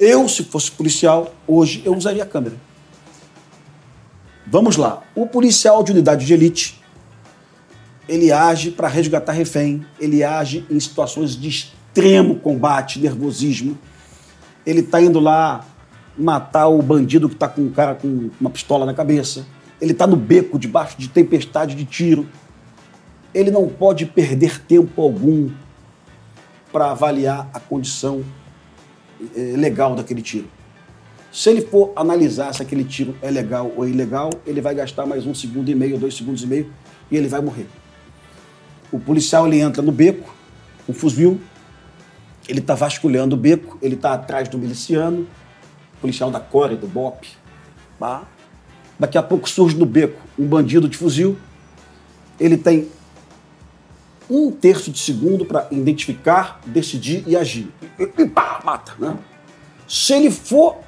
Eu, se fosse policial, hoje eu usaria a câmera. Vamos lá. O policial de unidade de elite, ele age para resgatar refém, ele age em situações de extremo combate, nervosismo. Ele está indo lá matar o bandido que está com um cara com uma pistola na cabeça. Ele está no beco debaixo de tempestade de tiro. Ele não pode perder tempo algum para avaliar a condição eh, legal daquele tiro. Se ele for analisar se aquele tiro é legal ou ilegal, ele vai gastar mais um segundo e meio, dois segundos e meio, e ele vai morrer. O policial ele entra no beco, um fuzil, ele está vasculhando o beco, ele está atrás do miliciano, policial da Core, do BOP. Tá? Daqui a pouco surge no beco um bandido de fuzil, ele tem um terço de segundo para identificar, decidir e agir. E pá, mata. Né? Se ele for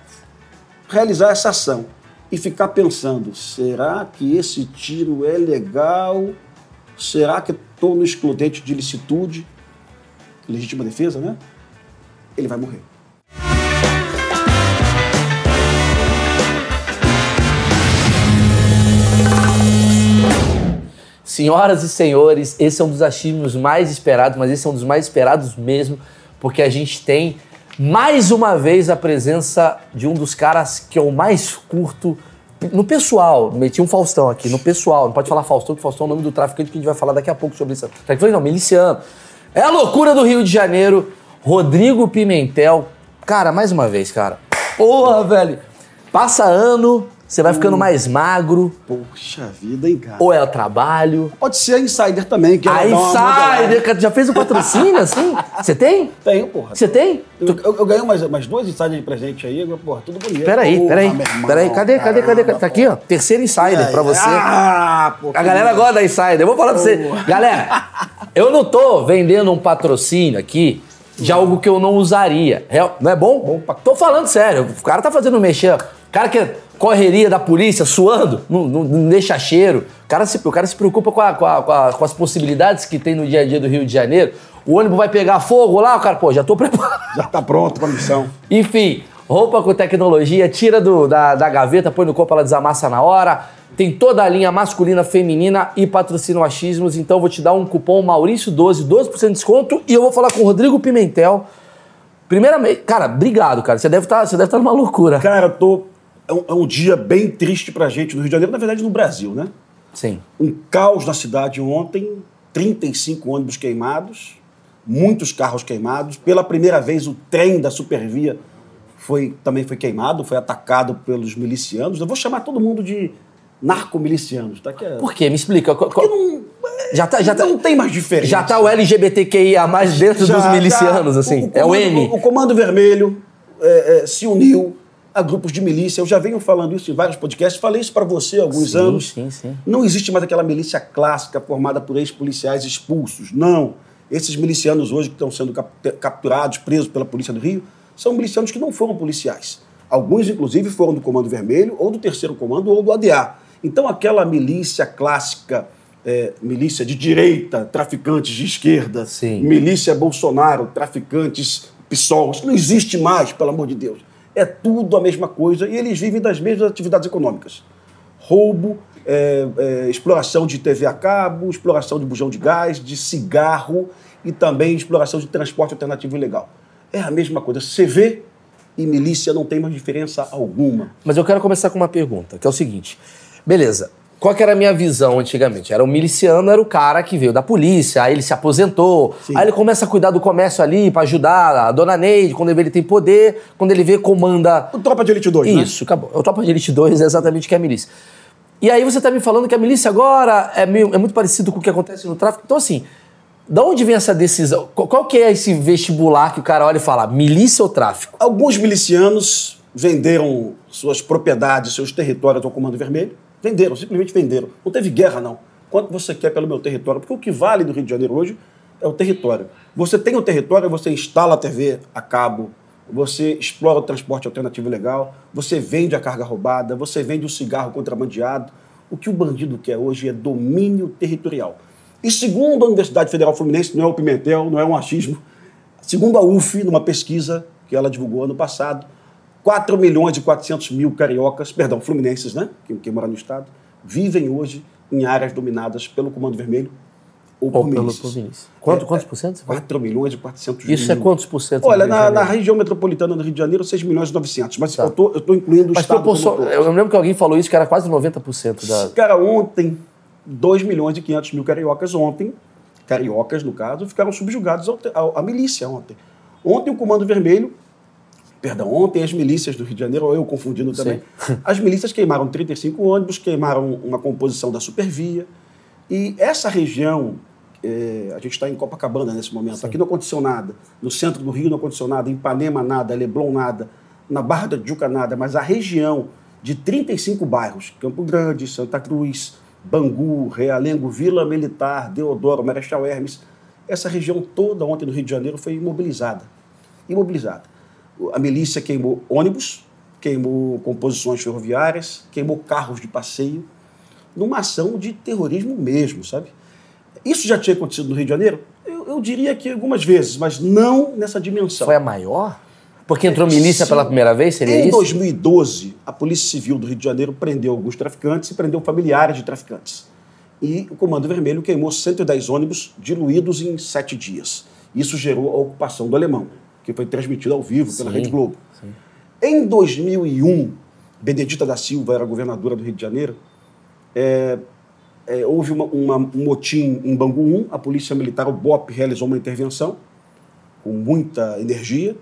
realizar essa ação e ficar pensando: será que esse tiro é legal? Será que estou no excludente de licitude? Legítima defesa, né? Ele vai morrer. Senhoras e senhores, esse é um dos achismos mais esperados, mas esse é um dos mais esperados mesmo, porque a gente tem mais uma vez a presença de um dos caras que eu mais curto no pessoal. Meti um Faustão aqui, no pessoal. Não pode falar Faustão, que Faustão é o nome do traficante que a gente vai falar daqui a pouco sobre isso. Traficante não, miliciano. É a loucura do Rio de Janeiro. Rodrigo Pimentel. Cara, mais uma vez, cara. Porra, velho. Passa ano, você vai ficando mais magro. Poxa vida, hein, cara? Ou é o trabalho. Pode ser a Insider também. Que a. Insider, cara, já fez o patrocínio assim? Você tem? Tenho, porra. Você tem? Eu, eu, eu ganhei umas, umas duas Insider de presente aí, agora, porra, tudo bonito. Peraí, Porra, peraí. irmão, Peraí, cadê, cadê, cadê? Tá aqui, ó. Terceiro Insider pra você. Ah, pô, A galera gosta da Insider. Eu vou falar pra você. Galera, eu não tô vendendo um patrocínio aqui de algo que eu não usaria. Real- Não é bom? Bom pra- Tô falando sério. O cara tá fazendo mexer. O cara que é correria da polícia, suando, não, não- não deixa cheiro. O cara se, o cara se preocupa com, a- com a- com a- com as possibilidades que tem no dia a dia do Rio de Janeiro. O ônibus vai pegar fogo lá, o cara, pô, já tô preparado. Já tá pronto pra missão. Enfim, roupa com tecnologia, tira do- da, da gaveta, põe no corpo, ela desamassa na hora. Tem toda a linha masculina, feminina e patrocínio achismos. Então vou te dar um cupom Maurício12, 12% de desconto. E eu vou falar com o Rodrigo Pimentel. Primeiramente, cara, obrigado, cara. Você deve estar deve estar numa loucura. Cara, eu tô. É um, é um dia bem triste pra gente no Rio de Janeiro, na verdade no Brasil, né? Sim. Um caos na cidade ontem, 35 ônibus queimados, muitos carros queimados. Pela primeira vez, o trem da Supervia foi, também foi queimado, foi atacado pelos milicianos. Eu vou chamar todo mundo de narcomilicianos, tá? Que é- Por quê? Me explica. Qual- Porque não, já tá, já tá, não tem mais diferença. já tá o LGBTQIA mais dentro Já dos tá- milicianos, assim. é o comando- N. O, Comando Vermelho é, é, se uniu a grupos de milícia. Eu já venho falando isso em vários podcasts. Falei isso para você há alguns Sim, anos. sim, sim. Não existe mais aquela milícia clássica formada por ex-policiais expulsos. Não. Esses milicianos hoje que estão sendo cap- capturados, presos pela Polícia do Rio, são milicianos que não foram policiais. Alguns, inclusive, foram do Comando Vermelho, ou do Terceiro Comando, ou do ADA. Então, aquela milícia clássica, é, milícia de direita, traficantes de esquerda, milícia Bolsonaro, traficantes PSOL, não existe mais, pelo amor de Deus. É tudo a mesma coisa e eles vivem das mesmas atividades econômicas. Roubo, é, é, exploração de TV a cabo, exploração de bujão de gás, de cigarro e também exploração de transporte alternativo ilegal. É a mesma coisa. CV e milícia não tem mais diferença alguma. Mas eu quero começar com uma pergunta, que é o seguinte. Beleza. Qual que era a minha visão antigamente? Era o miliciano, era o cara que veio da polícia, aí ele se aposentou, Sim. aí ele começa a cuidar do comércio ali pra ajudar a dona Neide, quando ele vê ele tem poder, quando ele vê comanda O Tropa de Elite 2, né? Isso, acabou. O Tropa de Elite 2 é exatamente o que é a milícia. E aí você tá me falando que a milícia agora é, meio- é muito parecido com o que acontece no tráfico. Então, assim, da onde vem essa decisão? Qual, qual que é esse vestibular que o cara olha e fala, milícia ou tráfico? Alguns milicianos venderam suas propriedades, seus territórios ao Comando Vermelho. Venderam, simplesmente venderam. Não teve guerra, não. Quanto você quer pelo meu território? Porque o que vale do Rio de Janeiro hoje é o território. Você tem o território, você instala a TV a cabo, você explora o transporte alternativo legal, você vende a carga roubada, você vende o cigarro contrabandeado. O que o bandido quer hoje é domínio territorial. E segundo a Universidade Federal Fluminense, não é o Pimentel, não é um achismo, Segundo a UF, numa pesquisa que ela divulgou ano passado, 4 milhões e 400 mil cariocas, perdão, fluminenses, né? Que, que moram no estado, vivem hoje em áreas dominadas pelo Comando Vermelho ou por Ou pelo milícia. Quanto, É, quantos por cento? você falou? 4 milhões e 400 mil. Isso é quantos por cento? Olha, na, na região metropolitana do Rio de Janeiro, 6 milhões e 900. Mas Tá. eu tô incluindo o Mas estado todo. eu lembro que alguém falou isso, que era quase 90% da... Cara, ontem, 2 milhões e 500 mil cariocas ontem, cariocas no caso, ficaram subjugados à milícia ontem. Ontem o Comando Vermelho, perdão, ontem as milícias do Rio de Janeiro, ou eu confundindo também, as milícias queimaram 35 ônibus, queimaram uma composição da Supervia, e essa região, eh, a gente está em Copacabana nesse momento, aqui não aconteceu nada, no centro do Rio não aconteceu nada, em Ipanema nada, Leblon nada, na Barra da Tijuca nada, mas a região de 35 bairros, Campo Grande, Santa Cruz, Bangu, Realengo, Vila Militar, Deodoro, Marechal Hermes, essa região toda ontem no Rio de Janeiro foi imobilizada. Imobilizada. A milícia queimou ônibus, queimou composições ferroviárias, queimou carros de passeio, numa ação de terrorismo mesmo, sabe? Isso já tinha acontecido no Rio de Janeiro? Eu, eu diria que algumas vezes, mas não nessa dimensão. Foi a maior? Porque entrou milícia Sim. pela primeira vez, seria Em isso? 2012, a Polícia Civil do Rio de Janeiro prendeu alguns traficantes e prendeu familiares de traficantes. E o Comando Vermelho queimou 110 ônibus diluídos em sete dias. Isso gerou a ocupação do Alemão, que foi transmitido ao vivo pela Sim, Rede Globo. Em 2001, Benedita da Silva era governadora do Rio de Janeiro. É, é, houve uma- uma- um motim em Bangu 1, a Polícia Militar, o BOP, realizou uma intervenção com muita energia.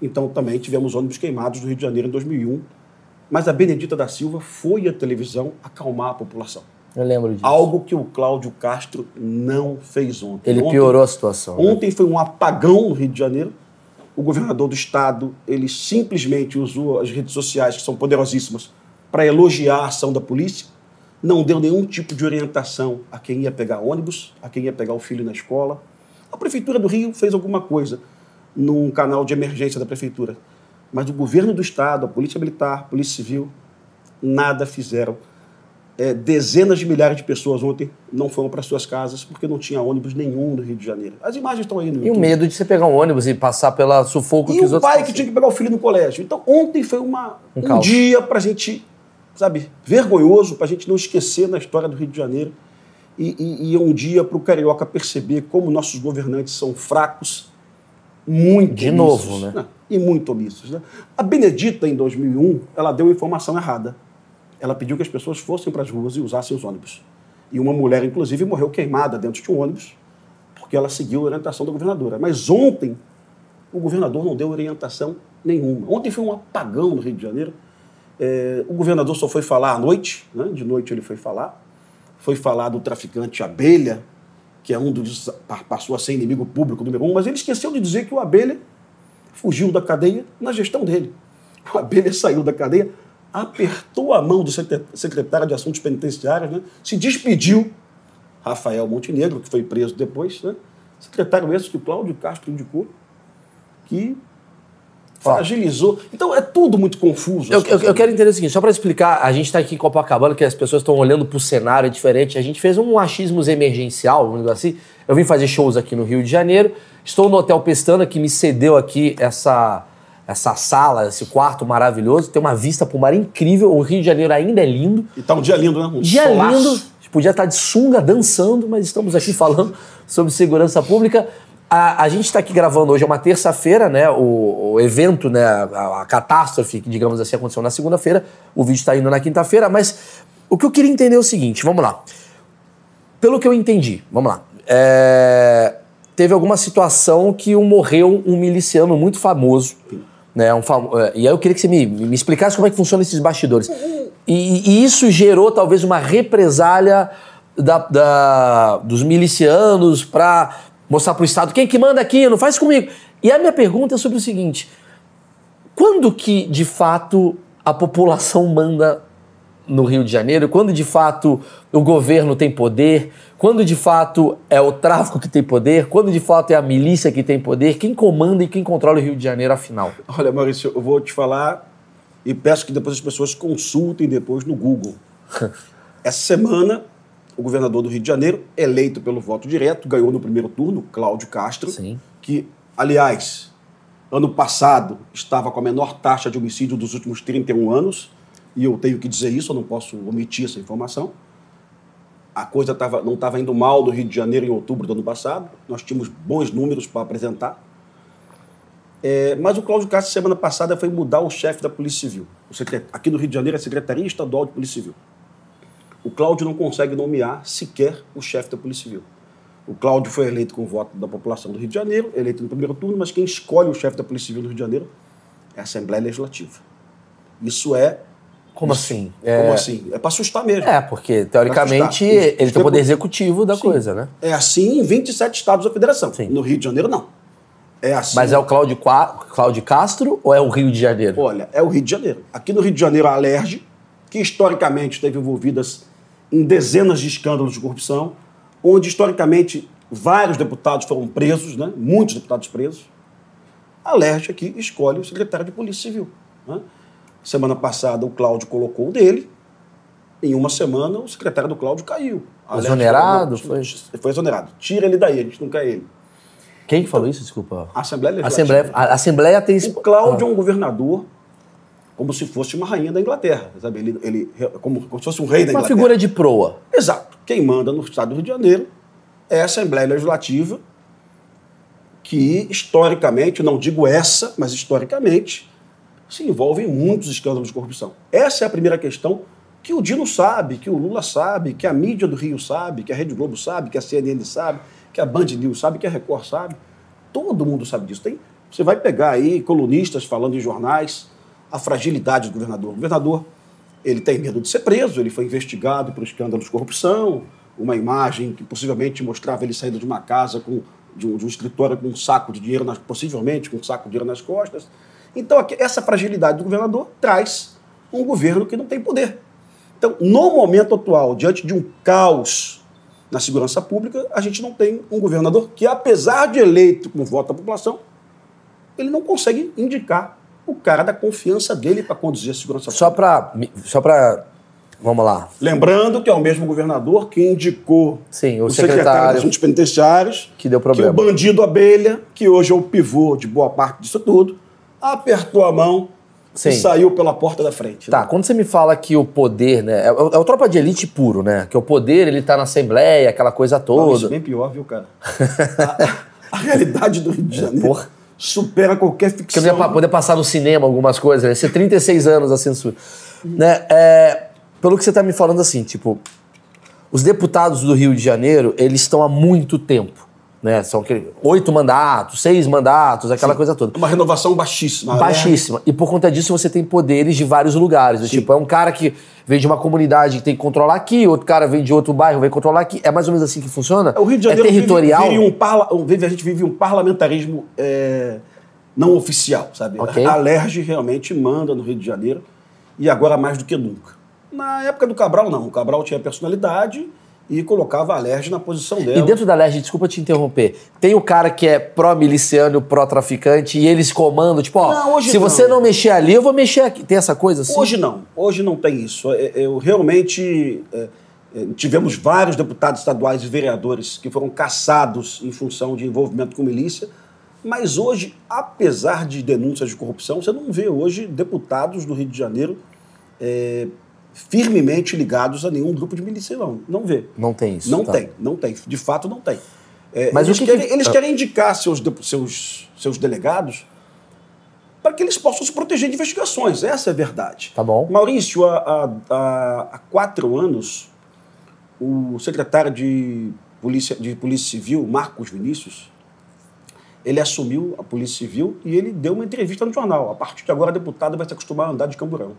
Então também tivemos ônibus queimados no Rio de Janeiro em 2001. Mas a Benedita da Silva foi à televisão acalmar a população. Eu lembro disso. Algo que o Cláudio Castro não fez ontem. Ele Ontem- piorou a situação. né? Ontem foi um apagão no Rio de Janeiro. O governador do estado, ele simplesmente usou as redes sociais, que são poderosíssimas, para elogiar a ação da polícia. Não deu nenhum tipo de orientação a quem ia pegar ônibus, a quem ia pegar o filho na escola. A prefeitura do Rio fez alguma coisa num canal de emergência da prefeitura. Mas o governo do estado, a polícia militar, a polícia civil, nada fizeram. É, dezenas de milhares de pessoas ontem não foram para suas casas porque não tinha ônibus nenhum no Rio de Janeiro. As imagens estão aí no E o YouTube. medo de você pegar um ônibus e passar pela sufoco E que os o outros pai que passam. tinha que pegar o filho no colégio. Então, ontem foi uma, Um um, dia para a gente, sabe, vergonhoso, para a gente não esquecer na história do Rio de Janeiro. E, e- e é um dia para o carioca perceber como nossos governantes são fracos, muito De omissos, novo, né? E muito omissos. Né? A Benedita, em 2001, ela deu informação errada. Ela pediu que as pessoas fossem para as ruas e usassem os ônibus. E uma mulher, inclusive, morreu queimada dentro de um ônibus porque ela seguiu a orientação da governadora. Mas ontem, o governador não deu orientação nenhuma. Ontem foi um apagão no Rio de Janeiro. É, o governador só foi falar à noite, né? de noite ele foi falar. Foi falar do traficante Abelha, que é um dos. pa- passou a ser inimigo público número um, mas ele esqueceu de dizer que o Abelha fugiu da cadeia na gestão dele. O Abelha saiu da cadeia, apertou a mão do secre- secretário de Assuntos Penitenciários, né? se despediu. Rafael Montenegro, que foi preso depois, né? secretário esse que Cláudio Castro indicou, que fragilizou. Então é tudo muito confuso. Eu, eu- eu quero entender o seguinte, só para explicar, a gente está aqui em Copacabana, que as pessoas estão olhando para o cenário diferente, a gente fez um achismos emergencial, vamos dizer assim. Eu vim fazer shows aqui no Rio de Janeiro, estou no Hotel Pestana, que me cedeu aqui essa, essa sala, esse quarto maravilhoso, tem uma vista para o mar incrível, o Rio de Janeiro ainda é lindo, E tá um dia lindo, né? Um Dia solaço. lindo. A gente podia estar de sunga dançando, mas estamos aqui falando sobre segurança pública. A, a gente está aqui gravando hoje, é uma terça-feira, né? O, o evento, né? A, a catástrofe, que digamos assim, aconteceu na segunda-feira. O vídeo está indo na quinta-feira, mas o que eu queria entender é o seguinte: vamos lá. Pelo que eu entendi, vamos lá. É, teve alguma situação que um- morreu um miliciano muito famoso. Né, um é, e aí eu queria que você me, me explicasse como é que funcionam esses bastidores. E, e isso gerou talvez uma represália da- da- dos milicianos para mostrar para o Estado quem que manda aqui, não faz comigo. E a minha pergunta é sobre o seguinte: quando que de fato a população manda no Rio de Janeiro? Quando de fato o governo tem poder? Quando de fato é o tráfico que tem poder? Quando de fato é a milícia que tem poder? Quem comanda e quem controla o Rio de Janeiro afinal? Olha, Maurício, eu vou te falar e peço que depois as pessoas consultem depois no Google. Essa semana, o governador do Rio de Janeiro, eleito pelo voto direto, ganhou no primeiro turno, Cláudio Castro, Sim. que, aliás, Ano passado estava com a menor taxa de homicídio dos últimos 31 anos, e eu tenho que dizer isso, eu não posso omitir essa informação. A coisa tava, não estava indo mal do Rio de Janeiro em outubro do ano passado, nós tínhamos bons números para apresentar. É, mas o Cláudio Castro, semana passada, foi mudar o chefe da Polícia Civil. Secret... Aqui no Rio de Janeiro é a Secretaria Estadual de Polícia Civil. O Cláudio não consegue nomear sequer o chefe da Polícia Civil. O Cláudio foi eleito com o voto da população do Rio de Janeiro, eleito no primeiro turno, mas quem escolhe o chefe da Polícia Civil do Rio de Janeiro é a Assembleia Legislativa. Isso é. Como isso, assim? Como É- assim? É para assustar mesmo. É, porque teoricamente ele tem o poder executivo da Sim. coisa, né? É assim em 27 estados da federação. Sim. No Rio de Janeiro, não. É assim. Mas é o Cláudio, Qua- Cláudio Castro ou é o Rio de Janeiro? Olha, é o Rio de Janeiro. Aqui no Rio de Janeiro, a Alerj, que historicamente esteve envolvidas em dezenas de escândalos de corrupção, onde historicamente vários deputados foram presos, né? muitos deputados presos. A Alerj aqui escolhe o secretário de Polícia Civil. né? Semana passada, o Cláudio colocou o dele. Em uma semana, o secretário do Cláudio caiu. Exonerado, falou, "Não, foi? Foi exonerado. Tira ele daí, a gente não quer ele. Quem que falou isso? Desculpa. A Assembleia Legislativa. Assembleia, a Assembleia tem... O Cláudio é um governador como se fosse uma rainha da Inglaterra, sabe? Ele, ele como, como se fosse um rei da Uma Inglaterra. figura de proa. Exato. Quem manda no estado do Rio de Janeiro é a Assembleia Legislativa, que historicamente, não digo essa, mas historicamente, se envolve em muitos escândalos de corrupção. Essa é a primeira questão que o Dino sabe, que o Lula sabe, que a mídia do Rio sabe, que a Rede Globo sabe, que a CNN sabe, que a Band News sabe, que a Record sabe. Todo mundo sabe disso. Tem, você vai pegar aí colunistas falando em jornais a fragilidade do governador. O governador ele tem medo de ser preso, ele foi investigado por escândalos de corrupção, uma imagem que possivelmente mostrava ele saindo de uma casa com de um, de um escritório com um saco de dinheiro, nas, possivelmente com um saco de dinheiro nas costas. Então, essa fragilidade do governador traz um governo que não tem poder. Então, no momento atual, diante de um caos na segurança pública, a gente não tem um governador que, apesar de eleito com voto da população, ele não consegue indicar o cara da confiança dele para conduzir a segurança Só pública. Só pra... Vamos lá. Lembrando que é o mesmo governador que indicou Sim, o o secretário secretário Assuntos Penitenciários, que deu que problema. o bandido Abelha, que hoje é o pivô de boa parte disso tudo, apertou a mão Sim. e saiu pela porta da frente. Tá, né? quando você me fala que o poder, né? É, o- é o tropa de elite puro, né? Que o poder, ele tá na Assembleia, aquela coisa Não, isso é toda. bem pior, viu, cara? a, a realidade do Rio de Janeiro Porra. supera qualquer ficção. eu ia pa- poder passar no cinema algumas coisas, né? Ser 36 anos a censura. Né? É, pelo que você tá me falando assim, tipo, os deputados do Rio de Janeiro, eles estão há muito tempo. Né? São aquele- oito mandatos, seis mandatos, aquela coisa toda. Uma renovação baixíssima. né? Baixíssima. E por conta disso você tem poderes de vários lugares. Do Tipo, é um cara que vem de uma comunidade que tem que controlar aqui, outro cara vem de outro bairro, vem controlar aqui. É mais ou menos assim que funciona? O Rio de Janeiro é territorial. Vive, vive um parla- vive- a gente vive um parlamentarismo é, não oficial, sabe? Ok. A Alerj realmente manda no Rio de Janeiro e agora mais do que nunca. Na época do Cabral, não. O Cabral tinha personalidade e colocava a Alerj na posição dela. E dentro da LERJ, desculpa te interromper, tem o cara que é pró-miliciano, pró-traficante, e eles comandam, tipo, ó, Não, se não. você não mexer ali, eu vou mexer aqui. Tem essa coisa assim? Hoje não. Hoje não tem isso. É, Eu realmente é, é, tivemos vários deputados estaduais e vereadores que foram caçados em função de envolvimento com milícia. Mas hoje, apesar de denúncias de corrupção, você não vê hoje deputados do Rio de Janeiro é, firmemente ligados a nenhum grupo de milícia, não. Não vê. Não tem isso. Não tá. tem, não tem. De fato, não tem. É, Mas eles, que que- querem, eles Ah. querem indicar seus, seus, seus delegados para que eles possam se proteger de investigações. Essa é a verdade. Tá bom. Maurício, há, há- há- quatro anos, o secretário de Polícia, de Polícia Civil, Marcos Vinícius, ele assumiu a Polícia Civil e ele deu uma entrevista no jornal. A partir de agora, a deputada vai se acostumar a andar de camburão.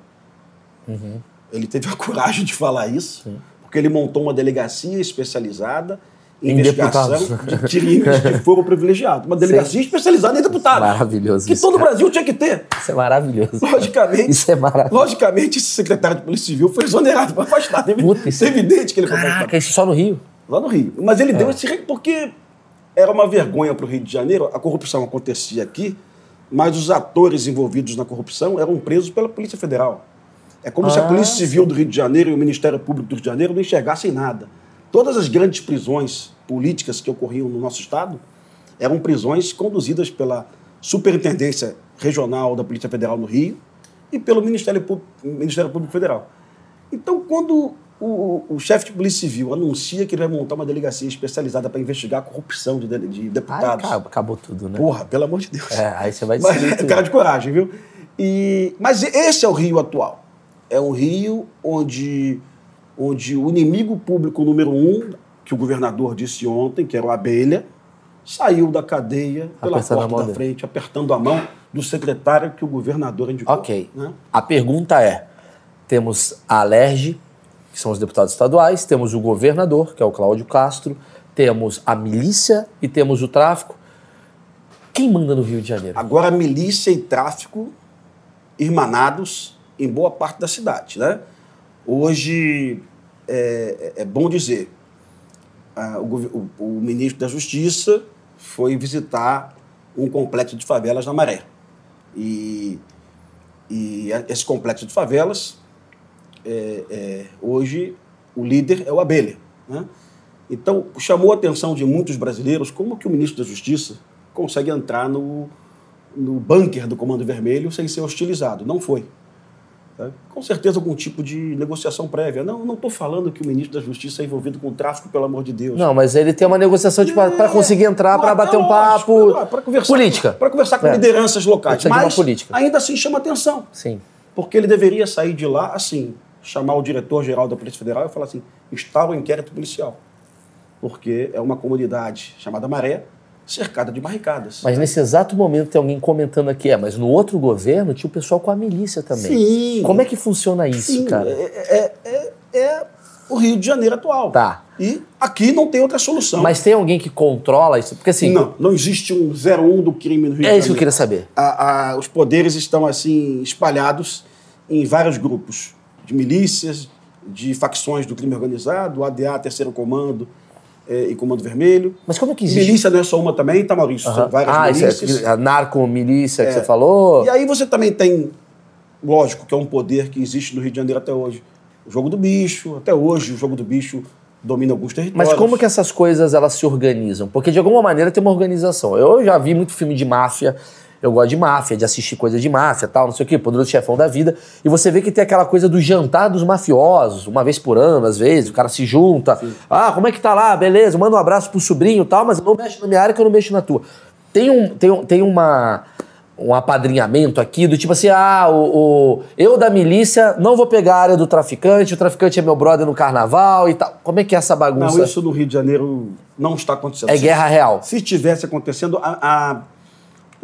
Ele teve a coragem de falar isso, porque ele montou uma delegacia especializada em Em investigação deputados. de crimes de fogo privilegiado. Uma delegacia especializada em deputados. Maravilhoso Que isso, todo o. Brasil tinha que ter. Isso é maravilhoso. Logicamente. Isso é maravilhoso. Logicamente, esse secretário de Polícia Civil foi exonerado, foi afastado. É Puta, isso- evidente que ele foi afastado. Caraca, isso só no Rio. Lá no Rio. Mas ele deu esse. Porque era uma vergonha para o Rio de Janeiro, a corrupção acontecia aqui, mas os atores envolvidos na corrupção eram presos pela Polícia Federal. É como se a Ah, Polícia Civil do Rio de Janeiro e o Ministério Público do Rio de Janeiro não enxergassem nada. Todas as grandes prisões políticas que ocorriam no nosso Estado eram prisões conduzidas pela Superintendência Regional da Polícia Federal no Rio e pelo Ministério Público, Ministério Público Federal. Então, quando o, o chefe de polícia civil anuncia que ele vai montar uma delegacia especializada para investigar a corrupção de, de Aí deputados. acabou, acabou tudo, né? Porra, pelo amor de Deus. É, aí você vai Mas, é tudo. cara de coragem, viu? E, mas esse é o Rio atual. É um Rio onde, onde o inimigo público número um, que o governador disse ontem, que era o Abelha, saiu da cadeia pela Apertando a porta da dele. frente, apertando a mão do secretário que o governador indicou. Ok. né? A pergunta é: temos a Alerj, que são os deputados estaduais, temos o governador, que é o Cláudio Castro, temos a milícia e temos o tráfico. Quem manda no Rio de Janeiro? Agora, milícia e tráfico irmanados em boa parte da cidade. Né? Hoje, é, é bom dizer, o, o- ministro da Justiça foi visitar um complexo de favelas na Maré. E, e esse complexo de favelas, é, é, hoje, o líder é o Abelha. Né? Então, chamou a atenção de muitos brasileiros como que o ministro da Justiça consegue entrar no, no bunker do Comando Vermelho sem ser hostilizado. Não foi. Tá? Com certeza algum tipo de negociação prévia. Não, não estou falando que o ministro da Justiça é envolvido com tráfico, pelo amor de Deus. Não, mas ele tem uma negociação tipo, para conseguir entrar, para bater um papo. Para conversar, Política. Para conversar com É. lideranças locais. Mas política. ainda assim chama atenção. Sim. Porque ele deveria sair de lá assim, chamar o diretor-geral da Polícia Federal e falar assim: está o inquérito policial. Porque é uma comunidade chamada Maré, cercada de barricadas. Mas nesse exato momento tem alguém comentando aqui, é, mas no outro governo tinha o pessoal com a milícia também. Sim. Como é que funciona isso, Sim, cara? É, é- é- é o Rio de Janeiro atual. Tá. E aqui não tem outra solução. Mas tem alguém que controla isso? Porque assim, não, não existe um 01 do crime no Rio é de isso que eu Janeiro. queria saber. a- a- os poderes estão assim espalhados em vários grupos de milícias, de facções do crime organizado, ADA, Terceiro Comando eh, e Comando Vermelho. Mas como é que existe? Milícia não é só uma também, tá, Maurício? Aham. São várias ah, isso milícias. é a narco-milícia que É. você falou. E aí você também tem, lógico, que é um poder que existe no Rio de Janeiro até hoje. O jogo do bicho, até hoje o jogo do bicho domina alguns territórios. Mas como que essas coisas elas se organizam? Porque de alguma maneira tem uma organização. Eu já vi muito filme de máfia, eu gosto de máfia, de assistir coisas de máfia, tal, não sei o quê, poderoso chefão da vida. E você vê que tem aquela coisa do jantar dos mafiosos, uma vez por ano, às vezes, o cara se junta. Ah, como é que tá lá? Beleza, manda um abraço pro sobrinho e tal, mas não mexe na minha área que eu não mexo na tua. Tem um, tem um, tem uma um apadrinhamento aqui do tipo assim, ah, o, o- eu da milícia não vou pegar a área do traficante, o traficante é meu brother no carnaval e tal. Como é que é essa bagunça? Não, isso no Rio de Janeiro não está acontecendo. É guerra real. Se tivesse acontecendo, a- a-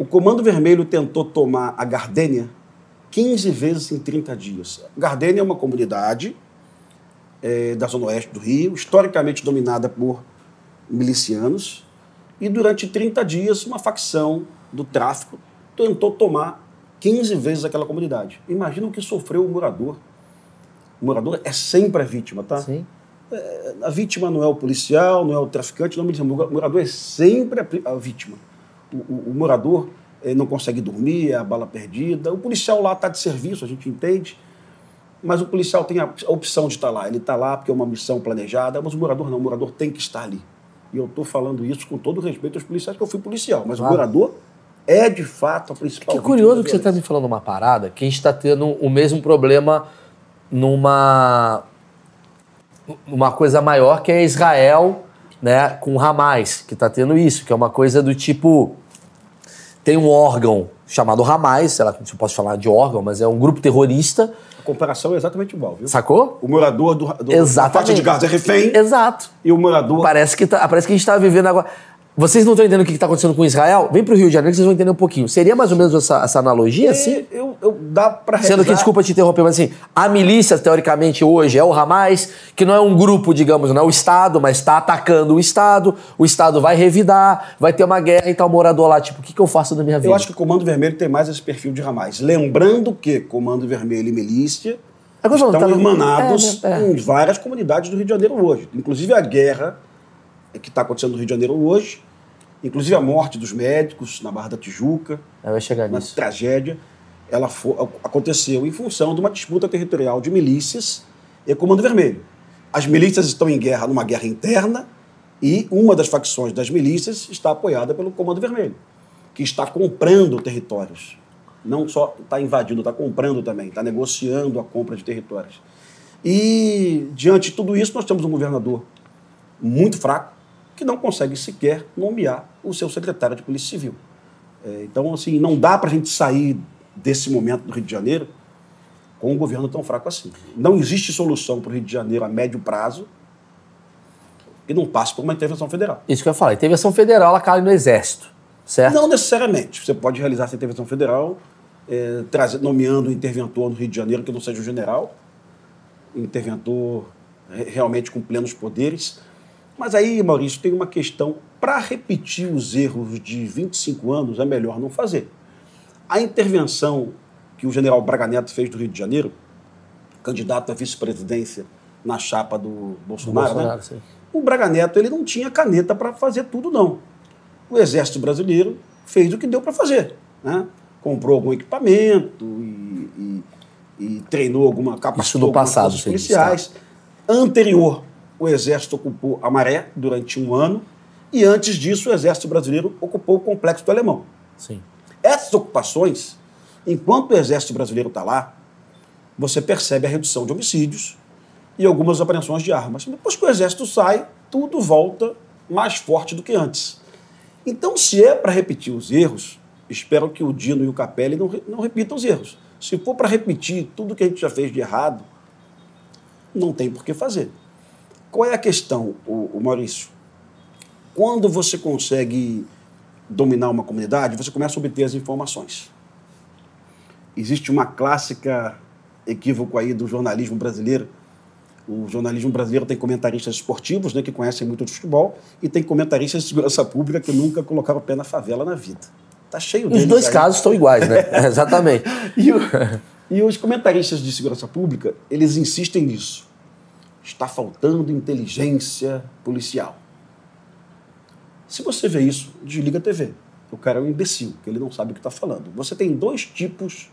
o Comando Vermelho tentou tomar a Gardênia 15 vezes em 30 dias. Gardênia é uma comunidade eh, da zona oeste do Rio, historicamente dominada por milicianos, e durante 30 dias uma facção do tráfico tentou tomar 15 vezes aquela comunidade. Imagina o que sofreu o morador. O morador é sempre a vítima, tá? Sim. a vítima não é o policial, não é o traficante, não é o miliciano. O morador é sempre a vítima. O, o- o morador eh, não consegue dormir, é a bala perdida. O policial lá está de serviço, a gente entende. Mas o policial tem a, a opção de estar lá. Ele está lá porque é uma missão planejada, mas o morador não. O morador tem que estar ali. E eu estou falando isso com todo respeito aos policiais, que eu fui policial. Mas Claro. o morador é, de fato, a principal Que curioso que você está me falando uma parada que a gente está tendo o mesmo problema numa uma coisa maior que é Israel, né, com o Hamas, que está tendo isso, que é uma coisa do tipo tem um órgão chamado Hamas, sei lá se eu posso falar de órgão, mas é um grupo terrorista, A comparação é exatamente igual, viu? sacou? O morador do, do, da faixa de Gaza é refém Exato. e o morador Parece que, tá, parece que a gente está vivendo agora. Vocês não estão entendendo o que está acontecendo com Israel? Vem para o Rio de Janeiro que vocês vão entender um pouquinho. Seria mais ou menos essa, essa analogia, assim? É, eu, eu, dá para Sendo que, desculpa te interromper, mas assim, a milícia, teoricamente, hoje é o Hamas, que não é um grupo, digamos, não é o Estado, mas está atacando o Estado, o Estado vai revidar, vai ter uma guerra e tal, morador lá, tipo, o que, que eu faço da minha vida? Eu acho que o Comando Vermelho tem mais esse perfil de Hamas. Lembrando que Comando Vermelho e milícia Agora, estão tá irmanados é, né? É. em várias comunidades do Rio de Janeiro hoje. Inclusive a guerra que está acontecendo no Rio de Janeiro hoje, inclusive a morte dos médicos na Barra da Tijuca, chegar uma nisso. tragédia, ela fo- aconteceu em função de uma disputa territorial de milícias e Comando Vermelho. As milícias estão em guerra, numa guerra interna, e uma das facções das milícias está apoiada pelo Comando Vermelho, que está comprando territórios. Não só está invadindo, está comprando também, está negociando a compra de territórios. E, diante de tudo isso, nós temos um governador muito fraco, que não consegue sequer nomear o seu secretário de Polícia Civil. É, então, assim, não dá para a gente sair desse momento do Rio de Janeiro com um governo tão fraco assim. Não existe solução para o Rio de Janeiro a médio prazo e não passe por uma intervenção federal. Isso que eu ia falar. Intervenção federal, ela cai no Exército, certo? Não necessariamente. Você pode realizar essa intervenção federal é, trazer, nomeando um interventor no Rio de Janeiro que não seja o general, interventor realmente com plenos poderes. Mas aí, Maurício, tem uma questão. Para repetir os erros de 25 anos, é melhor não fazer. A intervenção que o general Braga Neto fez do Rio de Janeiro, candidato à vice-presidência na chapa do Bolsonaro, do Bolsonaro né? o Braga Neto ele não tinha caneta para fazer tudo, não. O Exército Brasileiro fez o que deu para fazer. Né? Comprou algum equipamento e, e, e treinou alguma capacidade. Isso no passado, policiais. Anterior, o Exército ocupou a Maré durante um ano e antes disso o Exército Brasileiro ocupou o Complexo do Alemão. Sim. Essas ocupações Enquanto o Exército Brasileiro está lá, você percebe a redução de homicídios e algumas apreensões de armas. Depois que o Exército sai, tudo volta mais forte do que antes. Então, se é para repetir os erros, espero que o Dino e o Capelli não, não repitam os erros. Se for para repetir tudo que a gente já fez de errado, não tem por que fazer. Qual é a questão, o, o Maurício? Quando você consegue dominar uma comunidade, você começa a obter as informações existe uma clássica equívoco aí do jornalismo brasileiro. O jornalismo brasileiro tem comentaristas esportivos, né, que conhecem muito de futebol, e tem comentaristas de segurança pública que nunca colocaram o pé na favela na vida. Tá cheio deles. Os dois aí. casos estão iguais, né? Exatamente. e, o, e os comentaristas de segurança pública, eles insistem nisso. Está faltando inteligência policial. Se você vê isso, desliga a TV. O cara é um imbecil, que ele não sabe o que está falando. Você tem dois tipos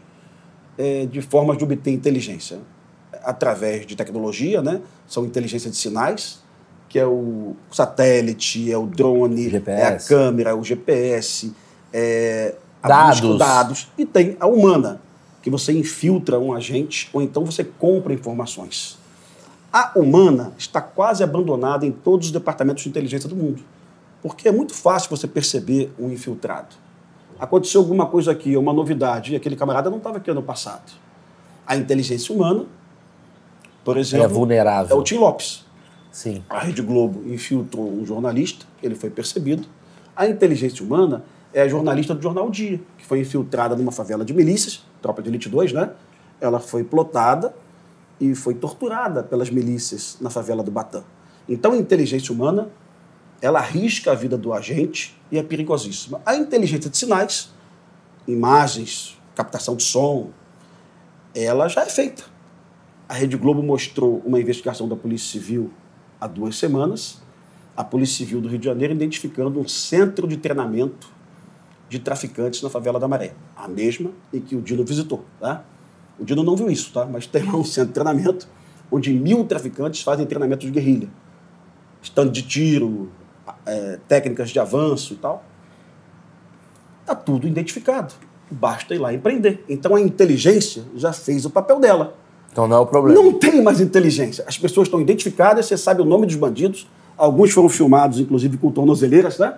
é, de formas de obter inteligência. Através de tecnologia, né? são inteligência de sinais, que é o satélite, é o drone, GPS. é a câmera, é o GPS, é a dados. dados. E tem a humana, que você infiltra um agente ou então você compra informações. A humana está quase abandonada em todos os departamentos de inteligência do mundo, porque é muito fácil você perceber um infiltrado aconteceu alguma coisa aqui, uma novidade, e aquele camarada não estava aqui ano passado. A inteligência humana, por exemplo. É vulnerável. É o Tim Lopes. Sim. A Rede Globo infiltrou um jornalista, ele foi percebido. A inteligência humana é a jornalista do Jornal Dia, que foi infiltrada numa favela de milícias, Tropa de Elite 2, né? Ela foi plotada e foi torturada pelas milícias na favela do Batã. Então, a inteligência humana ela arrisca a vida do agente e é perigosíssima. A inteligência de sinais, imagens, captação de som, ela já é feita. A Rede Globo mostrou uma investigação da Polícia Civil há duas semanas, a Polícia Civil do Rio de Janeiro identificando um centro de treinamento de traficantes na favela da Maré, a mesma em que o Dino visitou. Tá? O Dino não viu isso, tá? mas tem lá um centro de treinamento onde mil traficantes fazem treinamento de guerrilha. Estando de tiro, é, técnicas de avanço e tal. Está tudo identificado. Basta ir lá e prender. Então a inteligência já fez o papel dela. Então não é o problema. Não tem mais inteligência. As pessoas estão identificadas, você sabe o nome dos bandidos. Alguns foram filmados, inclusive, com tornozeleiras, né?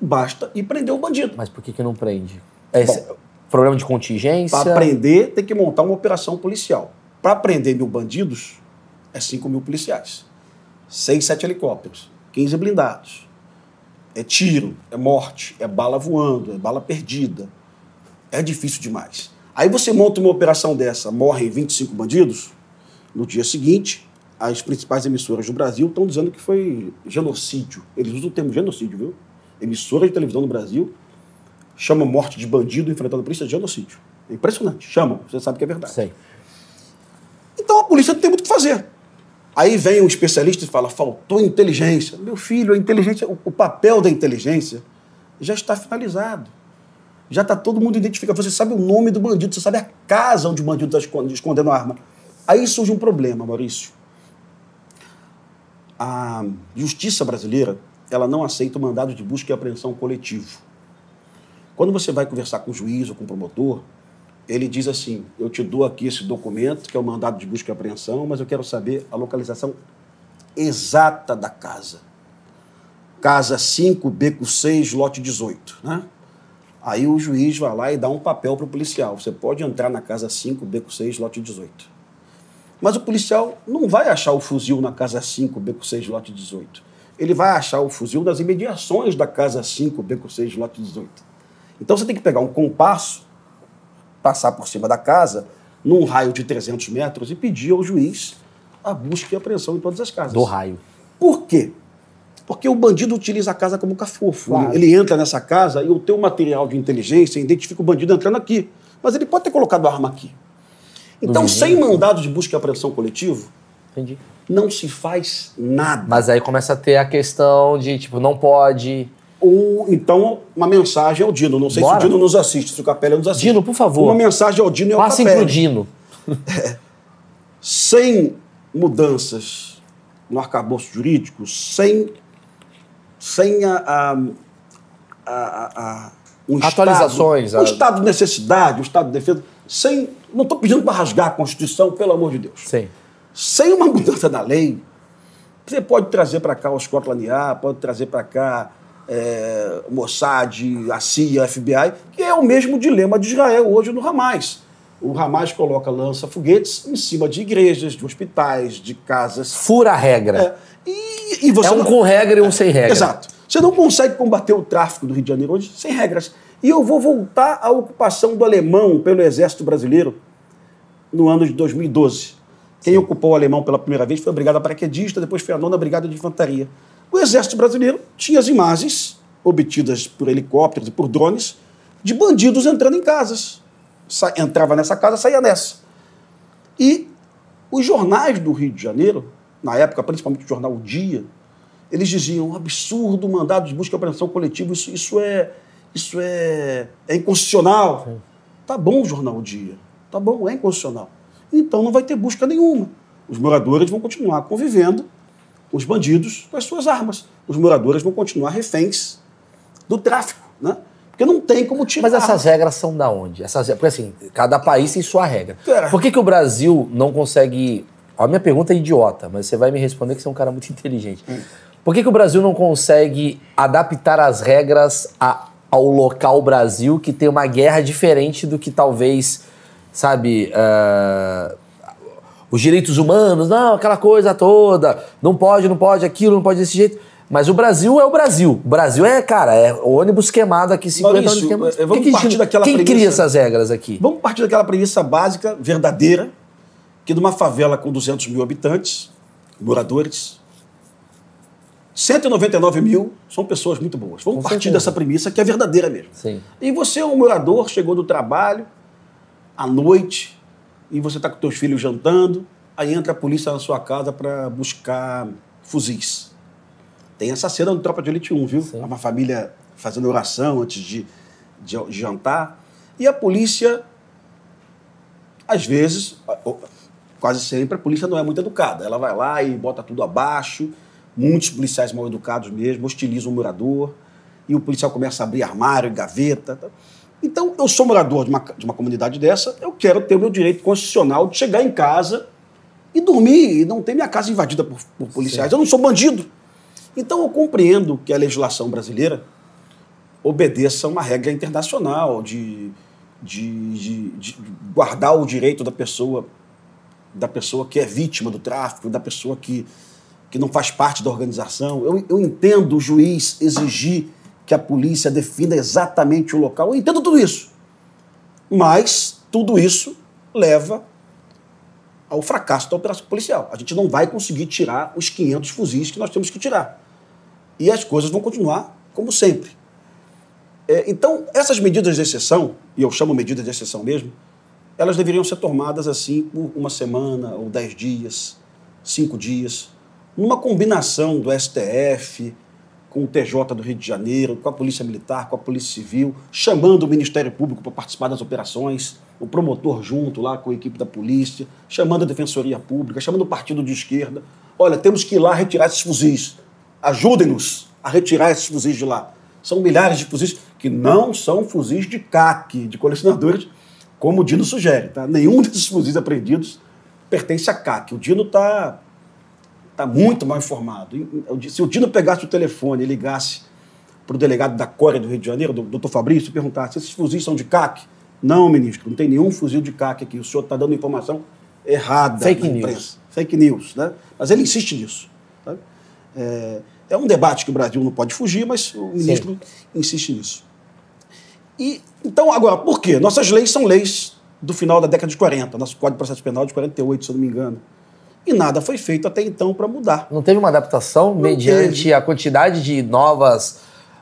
Basta ir prender o bandido. Mas por que, que não prende? É esse Bom, problema de contingência? Para prender, tem que montar uma operação policial. Para prender mil bandidos, é 5 mil policiais. Seis, sete helicópteros. 15 blindados. É tiro, é morte, é bala voando, é bala perdida. É difícil demais. Aí você monta uma operação dessa, morrem 25 bandidos, no dia seguinte, as principais emissoras do Brasil estão dizendo que foi genocídio. Eles usam o termo genocídio, viu? Emissora de televisão no Brasil chama morte de bandido enfrentando a polícia de genocídio. É impressionante. Chama, você sabe que é verdade. Sei. Então a polícia não tem muito o que fazer. Aí vem um especialista e fala: faltou inteligência. Meu filho, a inteligência, o, papel da inteligência já está finalizado. Já está todo mundo identificado. Você sabe o nome do bandido, você sabe a casa onde o bandido está escondendo a arma. Aí surge um problema, Maurício. A justiça brasileira ela não aceita o mandado de busca e apreensão coletivo. Quando você vai conversar com o juiz ou com o promotor, ele diz assim: Eu te dou aqui esse documento, que é o mandado de busca e apreensão, mas eu quero saber a localização exata da casa. Casa 5, beco 6, lote 18. Né? Aí o juiz vai lá e dá um papel para o policial. Você pode entrar na casa 5, beco 6, lote 18. Mas o policial não vai achar o fuzil na casa 5, beco 6, lote 18. Ele vai achar o fuzil nas imediações da casa 5, beco 6, lote 18. Então você tem que pegar um compasso, passar por cima da casa, num raio de 300 metros, e pedir ao juiz a busca e apreensão em todas as casas. Do raio. Por quê? Porque o bandido utiliza a casa como cafofo. Claro. Ele, ele entra nessa casa e o teu material de inteligência identifica o bandido entrando aqui. Mas ele pode ter colocado a arma aqui. Então, vizinho. sem mandado de busca e apreensão coletivo, Entendi. não se faz nada. Mas aí começa a ter a questão de, tipo, não pode. Ou então, uma mensagem ao Dino. Não sei Bora. se o Dino nos assiste, se o Capela nos assiste. Dino, por favor. Uma mensagem ao Dino e ao Passem Capela. pro Dino. sem mudanças no arcabouço jurídico, sem, sem a, a, a, a- um Atualizações, Estado, um estado de necessidade, um estado de defesa, sem. Não estou pedindo para rasgar a Constituição, pelo amor de Deus. Sim. Sem uma mudança da lei, você pode trazer para cá o Scotland Yard, pode trazer para cá é, Mossad, a CIA, a FBI, que é o mesmo dilema de Israel hoje no Hamas. O Hamas coloca lança-foguetes em cima de igrejas, de hospitais, de casas. Fura a regra. É, e, e você É um não- com regra e um sem regra. Exato. Você não consegue combater o tráfico do Rio de Janeiro hoje sem regras. E eu vou voltar à ocupação do alemão pelo exército brasileiro no ano de 2012. Quem ocupou o alemão pela primeira vez foi a Brigada Paraquedista, depois foi a nona Brigada de Infantaria. O exército brasileiro tinha as imagens obtidas por helicópteros e por drones de bandidos entrando em casas. Sa- entrava nessa casa, saía nessa. E os jornais do Rio de Janeiro, na época, principalmente o jornal O Dia, eles diziam, absurdo, mandado de busca e apreensão coletivo, isso, isso, é, isso é, é inconstitucional. Tá bom, jornal O Dia, tá bom, é inconstitucional. Então não vai ter busca nenhuma. Os moradores vão continuar convivendo os bandidos com as suas armas. Os moradores vão continuar reféns do tráfico, né? Porque não tem como tirar. Mas essas regras são da onde? Essas, porque assim, cada país tem sua regra. Cara. Por que, que o Brasil não consegue. A minha pergunta é idiota, mas você vai me responder que você é um cara muito inteligente. Por que, que o Brasil não consegue adaptar as regras a- ao local Brasil, que tem uma guerra diferente do que talvez, sabe, ah, os direitos humanos, não, aquela coisa toda, não pode, não pode, aquilo, não pode desse jeito. Mas o Brasil é o Brasil. O Brasil é, cara, é ônibus queimado aqui, 50 Maurício, ônibus queimados. eh, vamos que que a gente- partir daquela Quem cria premissa- essas regras aqui? Vamos partir daquela premissa básica, verdadeira, que numa favela com 200 mil habitantes, moradores, 199 mil são pessoas muito boas. Vamos Com partir certeza. dessa premissa que é verdadeira mesmo. Sim. E você é um morador, chegou do trabalho, à noite, e você está com teus filhos jantando, aí entra a polícia na sua casa para buscar fuzis. Tem essa cena do Tropa de Elite 1, viu? Sim. Uma família fazendo oração antes de, de, de jantar. E a polícia, às vezes, quase sempre, a polícia não é muito educada. Ela vai lá e bota tudo abaixo. Muitos policiais mal educados mesmo, hostilizam o morador. E o policial começa a abrir armário, gaveta. tá? Então, eu sou morador de uma, de uma comunidade dessa, eu quero ter o meu direito constitucional de chegar em casa e dormir, e não ter minha casa invadida por, por policiais. Eu não sou bandido. Então, eu compreendo que a legislação brasileira obedeça a uma regra internacional de, de, de- de guardar o direito da pessoa da pessoa que é vítima do tráfico, da pessoa que, que não faz parte da organização. Eu, eu entendo o juiz exigir que a polícia defina exatamente o local. Eu entendo tudo isso. Mas tudo isso leva ao fracasso da operação policial. A gente não vai conseguir tirar os 500 fuzis que nós temos que tirar. E as coisas vão continuar como sempre. É, então, essas medidas de exceção, e eu chamo medidas de exceção mesmo, elas deveriam ser tomadas assim por uma semana ou dez dias, cinco dias, numa combinação do STF com o TJ do Rio de Janeiro, com a Polícia Militar, com a Polícia Civil, chamando o Ministério Público para participar das operações, o promotor junto lá com a equipe da polícia, chamando a Defensoria Pública, chamando o partido de esquerda. Olha, temos que ir lá retirar esses fuzis. Ajudem-nos a retirar esses fuzis de lá. São milhares de fuzis que não são fuzis de CAC, de colecionadores, como o Dino sugere. Tá? Nenhum desses fuzis apreendidos pertence a CAC. O Dino está tá muito mal informado. Se o Dino pegasse o telefone e ligasse para o delegado da Core do Rio de Janeiro, do doutor Fabrício, e perguntasse se esses fuzis são de CAC, não, ministro, não tem nenhum fuzil de CAC aqui. O senhor está dando informação errada Fake news. Fake news, né? Mas ele insiste nisso. Tá? É, é, um debate que o Brasil não pode fugir, mas o ministro Sim. insiste nisso. E, então, agora, por quê? Nossas leis são leis do final da década de 40, nosso Código de Processo Penal de 48, se eu não me engano. E nada foi feito até então para mudar. Não teve uma adaptação não mediante teve. a quantidade de novas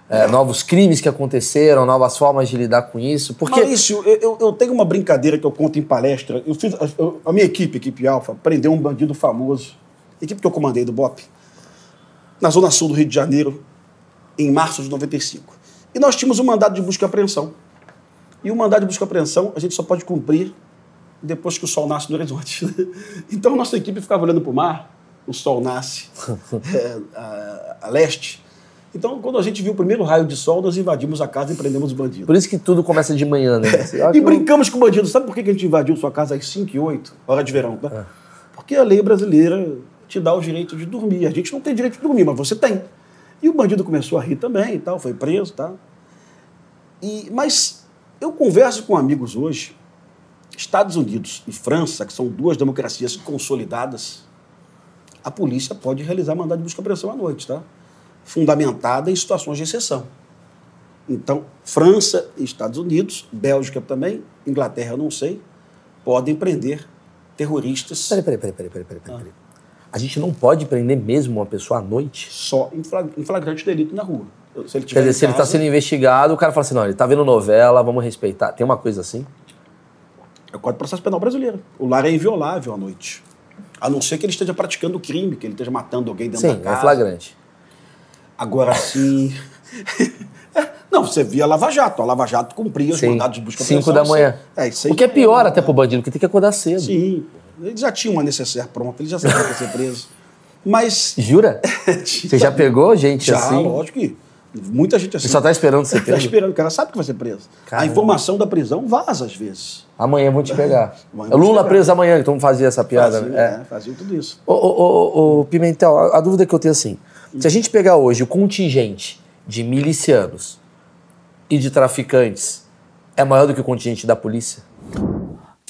é, novos crimes que aconteceram, novas formas de lidar com isso? Porque... Maurício, eu, eu tenho uma brincadeira que eu conto em palestra. Eu fiz, eu, a minha equipe, equipe Alfa, prendeu um bandido famoso, equipe que eu comandei do BOP, na zona sul do Rio de Janeiro, em março de 95. E nós tínhamos um mandado de busca e apreensão. E o mandado de busca e apreensão a gente só pode cumprir depois que o sol nasce no horizonte. então nossa equipe ficava olhando para o mar, o sol nasce é, a, a leste, então, quando a gente viu o primeiro raio de sol, nós invadimos a casa e prendemos o bandido. Por isso que tudo começa de manhã, né? e brincamos com o bandido. Sabe por que a gente invadiu sua casa às 5 e 8, hora de verão? Tá? É. Porque a lei brasileira te dá o direito de dormir. A gente não tem direito de dormir, mas você tem. E o bandido começou a rir também e tal, foi preso tá? e Mas eu converso com amigos hoje, Estados Unidos e França, que são duas democracias consolidadas, a polícia pode realizar mandado de busca e apreensão à noite, tá? fundamentada em situações de exceção. Então, França e Estados Unidos, Bélgica também, Inglaterra, eu não sei, podem prender terroristas. Peraí, peraí, peraí, peraí, peraí, peraí. Ah. A gente não pode prender mesmo uma pessoa à noite? Só em flagrante delito na rua. Se ele Quer dizer, se ele está sendo investigado, o cara fala assim, não, ele está vendo novela, vamos respeitar. Tem uma coisa assim? É o Código de Processo Penal brasileiro. O lar é inviolável à noite. A não ser que ele esteja praticando crime, que ele esteja matando alguém dentro Sim, da casa. Sim, é flagrante. Agora sim. Não, você via Lava Jato. A Lava Jato cumpria os mandados de busca Cinco da manhã. É, isso aí o que é pior até pro bandido, porque tem que acordar cedo. Sim. Ele já tinha uma necessaire pronta, ele já sabia que ia ser preso. Mas. Jura? você já pegou gente já, assim? lógico que. Muita gente assim. Você só tá esperando ser preso? Tá esperando, o cara sabe que vai ser preso. Caramba. A informação da prisão vaza às vezes. Amanhã vão te pegar. Amanhã Lula preso amanhã, então fazia essa piada. Fazia, né? é. fazia tudo isso. Ô, ô, ô, ô Pimentel, a, a dúvida que eu tenho é assim: se a gente pegar hoje o contingente de milicianos e de traficantes, é maior do que o contingente da polícia?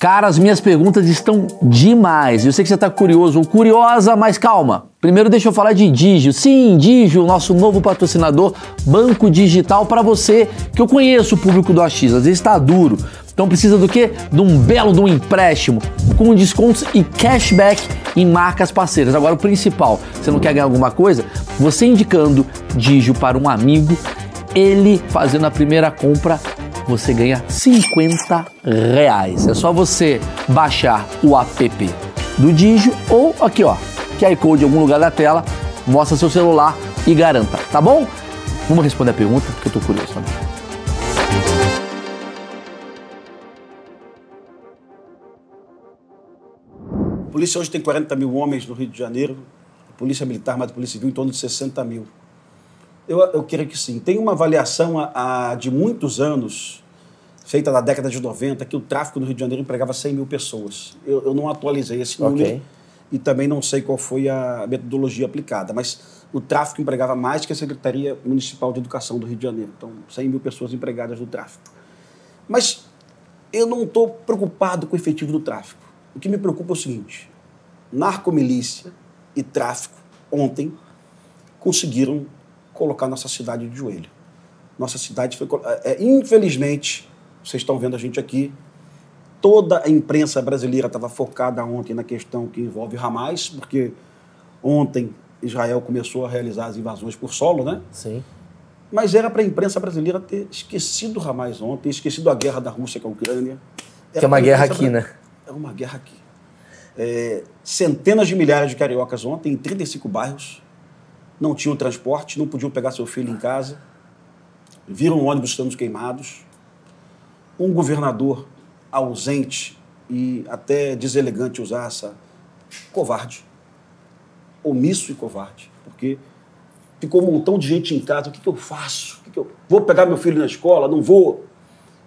Cara, as minhas perguntas estão demais. Eu sei que você está curioso ou curiosa, mas calma. Primeiro deixa eu falar de Digio. Sim, Digio, nosso novo patrocinador, banco digital para você, que eu conheço o público do AX, às vezes está duro. Então precisa do quê? De um belo de um empréstimo com descontos e cashback em marcas parceiras. Agora o principal, você não quer ganhar alguma coisa? Você indicando Digio para um amigo, ele fazendo a primeira compra você ganha 50 reais. É só você baixar o app do Digio ou aqui ó, QR Code em algum lugar da tela, mostra seu celular e garanta, tá bom? Vamos responder a pergunta porque eu tô curioso também. A polícia hoje tem 40 mil homens no Rio de Janeiro, a polícia militar, mas a polícia civil em torno de 60 mil. Eu, eu creio que sim. Tem uma avaliação a, a, de muitos anos, feita na década de 90, que o tráfico no Rio de Janeiro empregava 100 mil pessoas. Eu, eu não atualizei esse número okay. E também não sei qual foi a metodologia aplicada, mas o tráfico empregava mais que a Secretaria Municipal de Educação do Rio de Janeiro. Então, 100 mil pessoas empregadas no tráfico. Mas eu não estou preocupado com o efetivo do tráfico. O que me preocupa é o seguinte: narcomilícia e tráfico, ontem, conseguiram colocar nossa cidade de joelho. Nossa cidade foi. É, infelizmente, vocês estão vendo a gente aqui, toda a imprensa brasileira estava focada ontem na questão que envolve Hamas, porque ontem Israel começou a realizar as invasões por solo, né? Sim. Mas era para a imprensa brasileira ter esquecido Hamas ontem, esquecido a guerra da Rússia com a Ucrânia. Era que é uma guerra aqui, né? É uma guerra aqui. É, centenas de milhares de cariocas ontem, em 35 bairros, não tinham transporte, não podiam pegar seu filho em casa, viram ônibus sendo queimados, um governador ausente e até deselegante usar essa covarde, omisso e covarde, porque ficou um montão de gente em casa. O que, que eu faço? O que que eu... Vou pegar meu filho na escola? Não vou?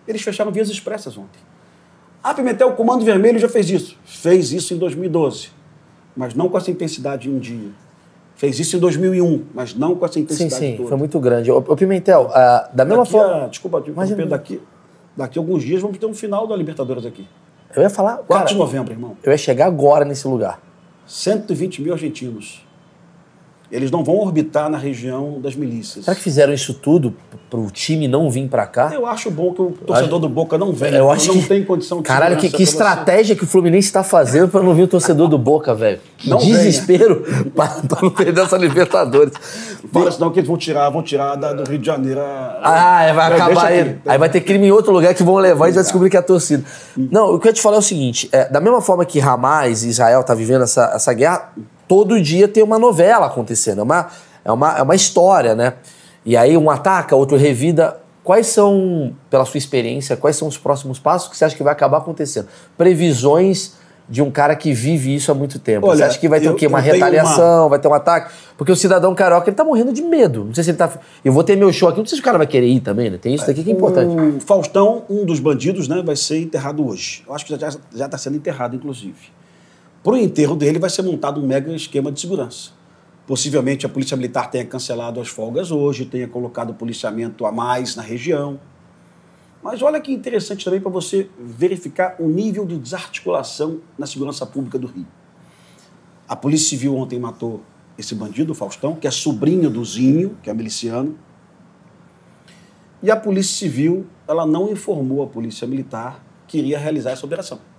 Eles fecharam vias expressas ontem. A Pimentel, o Comando Vermelho já fez isso. Fez isso em 2012, mas não com essa intensidade em um dia. Fez isso em 2001, mas não com essa Sim, intensidade sim, toda. foi muito grande. Ô, ô, Pimentel, ah, da mesma Daqui forma. a, desculpa, Imagina. daqui, daqui a alguns dias vamos ter um final da Libertadores aqui. Eu ia falar. 4 Cara, de novembro, irmão. eu ia chegar agora nesse lugar. 120 mil argentinos. Eles não vão orbitar na região das milícias. Será que fizeram isso tudo para o time não vir para cá? Eu acho bom que o torcedor do Boca não venha. Eu acho não que- tem condição de Caralho, que, que pra você. estratégia que o Fluminense está fazendo para não vir o torcedor do Boca, velho. Que Não desespero para não perder essa Libertadores. Fala senão que eles vão tirar, vão tirar da- do Rio de Janeiro. a- Ah, é, vai Não, acabar deixa aí. vai ter crime em outro lugar que vão levar e vai descobrir que é a torcida. Não, o que eu ia te falar é o seguinte: é, da mesma forma que Hamas e Israel tá vivendo essa, essa guerra, todo dia tem uma novela acontecendo. É uma, é, uma, é uma história, né? E aí um ataca, outro revida. Quais são, pela sua experiência, quais são os próximos passos que você acha que vai acabar acontecendo? Previsões de um cara que vive isso há muito tempo. você Olha, acha que vai ter eu- o quê? Uma retaliação, vai ter um ataque? Porque o cidadão carioca ele tá morrendo de medo. Não sei se ele tá. Eu vou ter meu show aqui, não sei se o cara vai querer ir também, né? Tem isso daqui que é importante. O Faustão, um dos bandidos, né, vai ser enterrado hoje. Eu acho que já está sendo enterrado, inclusive. Para o enterro dele vai ser montado um mega esquema de segurança. Possivelmente a Polícia Militar tenha cancelado as folgas hoje, tenha colocado policiamento a mais na região. Mas olha que interessante também para você verificar o nível de desarticulação na segurança pública do Rio. A Polícia Civil ontem matou esse bandido, o Faustão, que é sobrinho do Zinho, que é miliciano. E a Polícia Civil, ela não informou a Polícia Militar que iria realizar essa operação.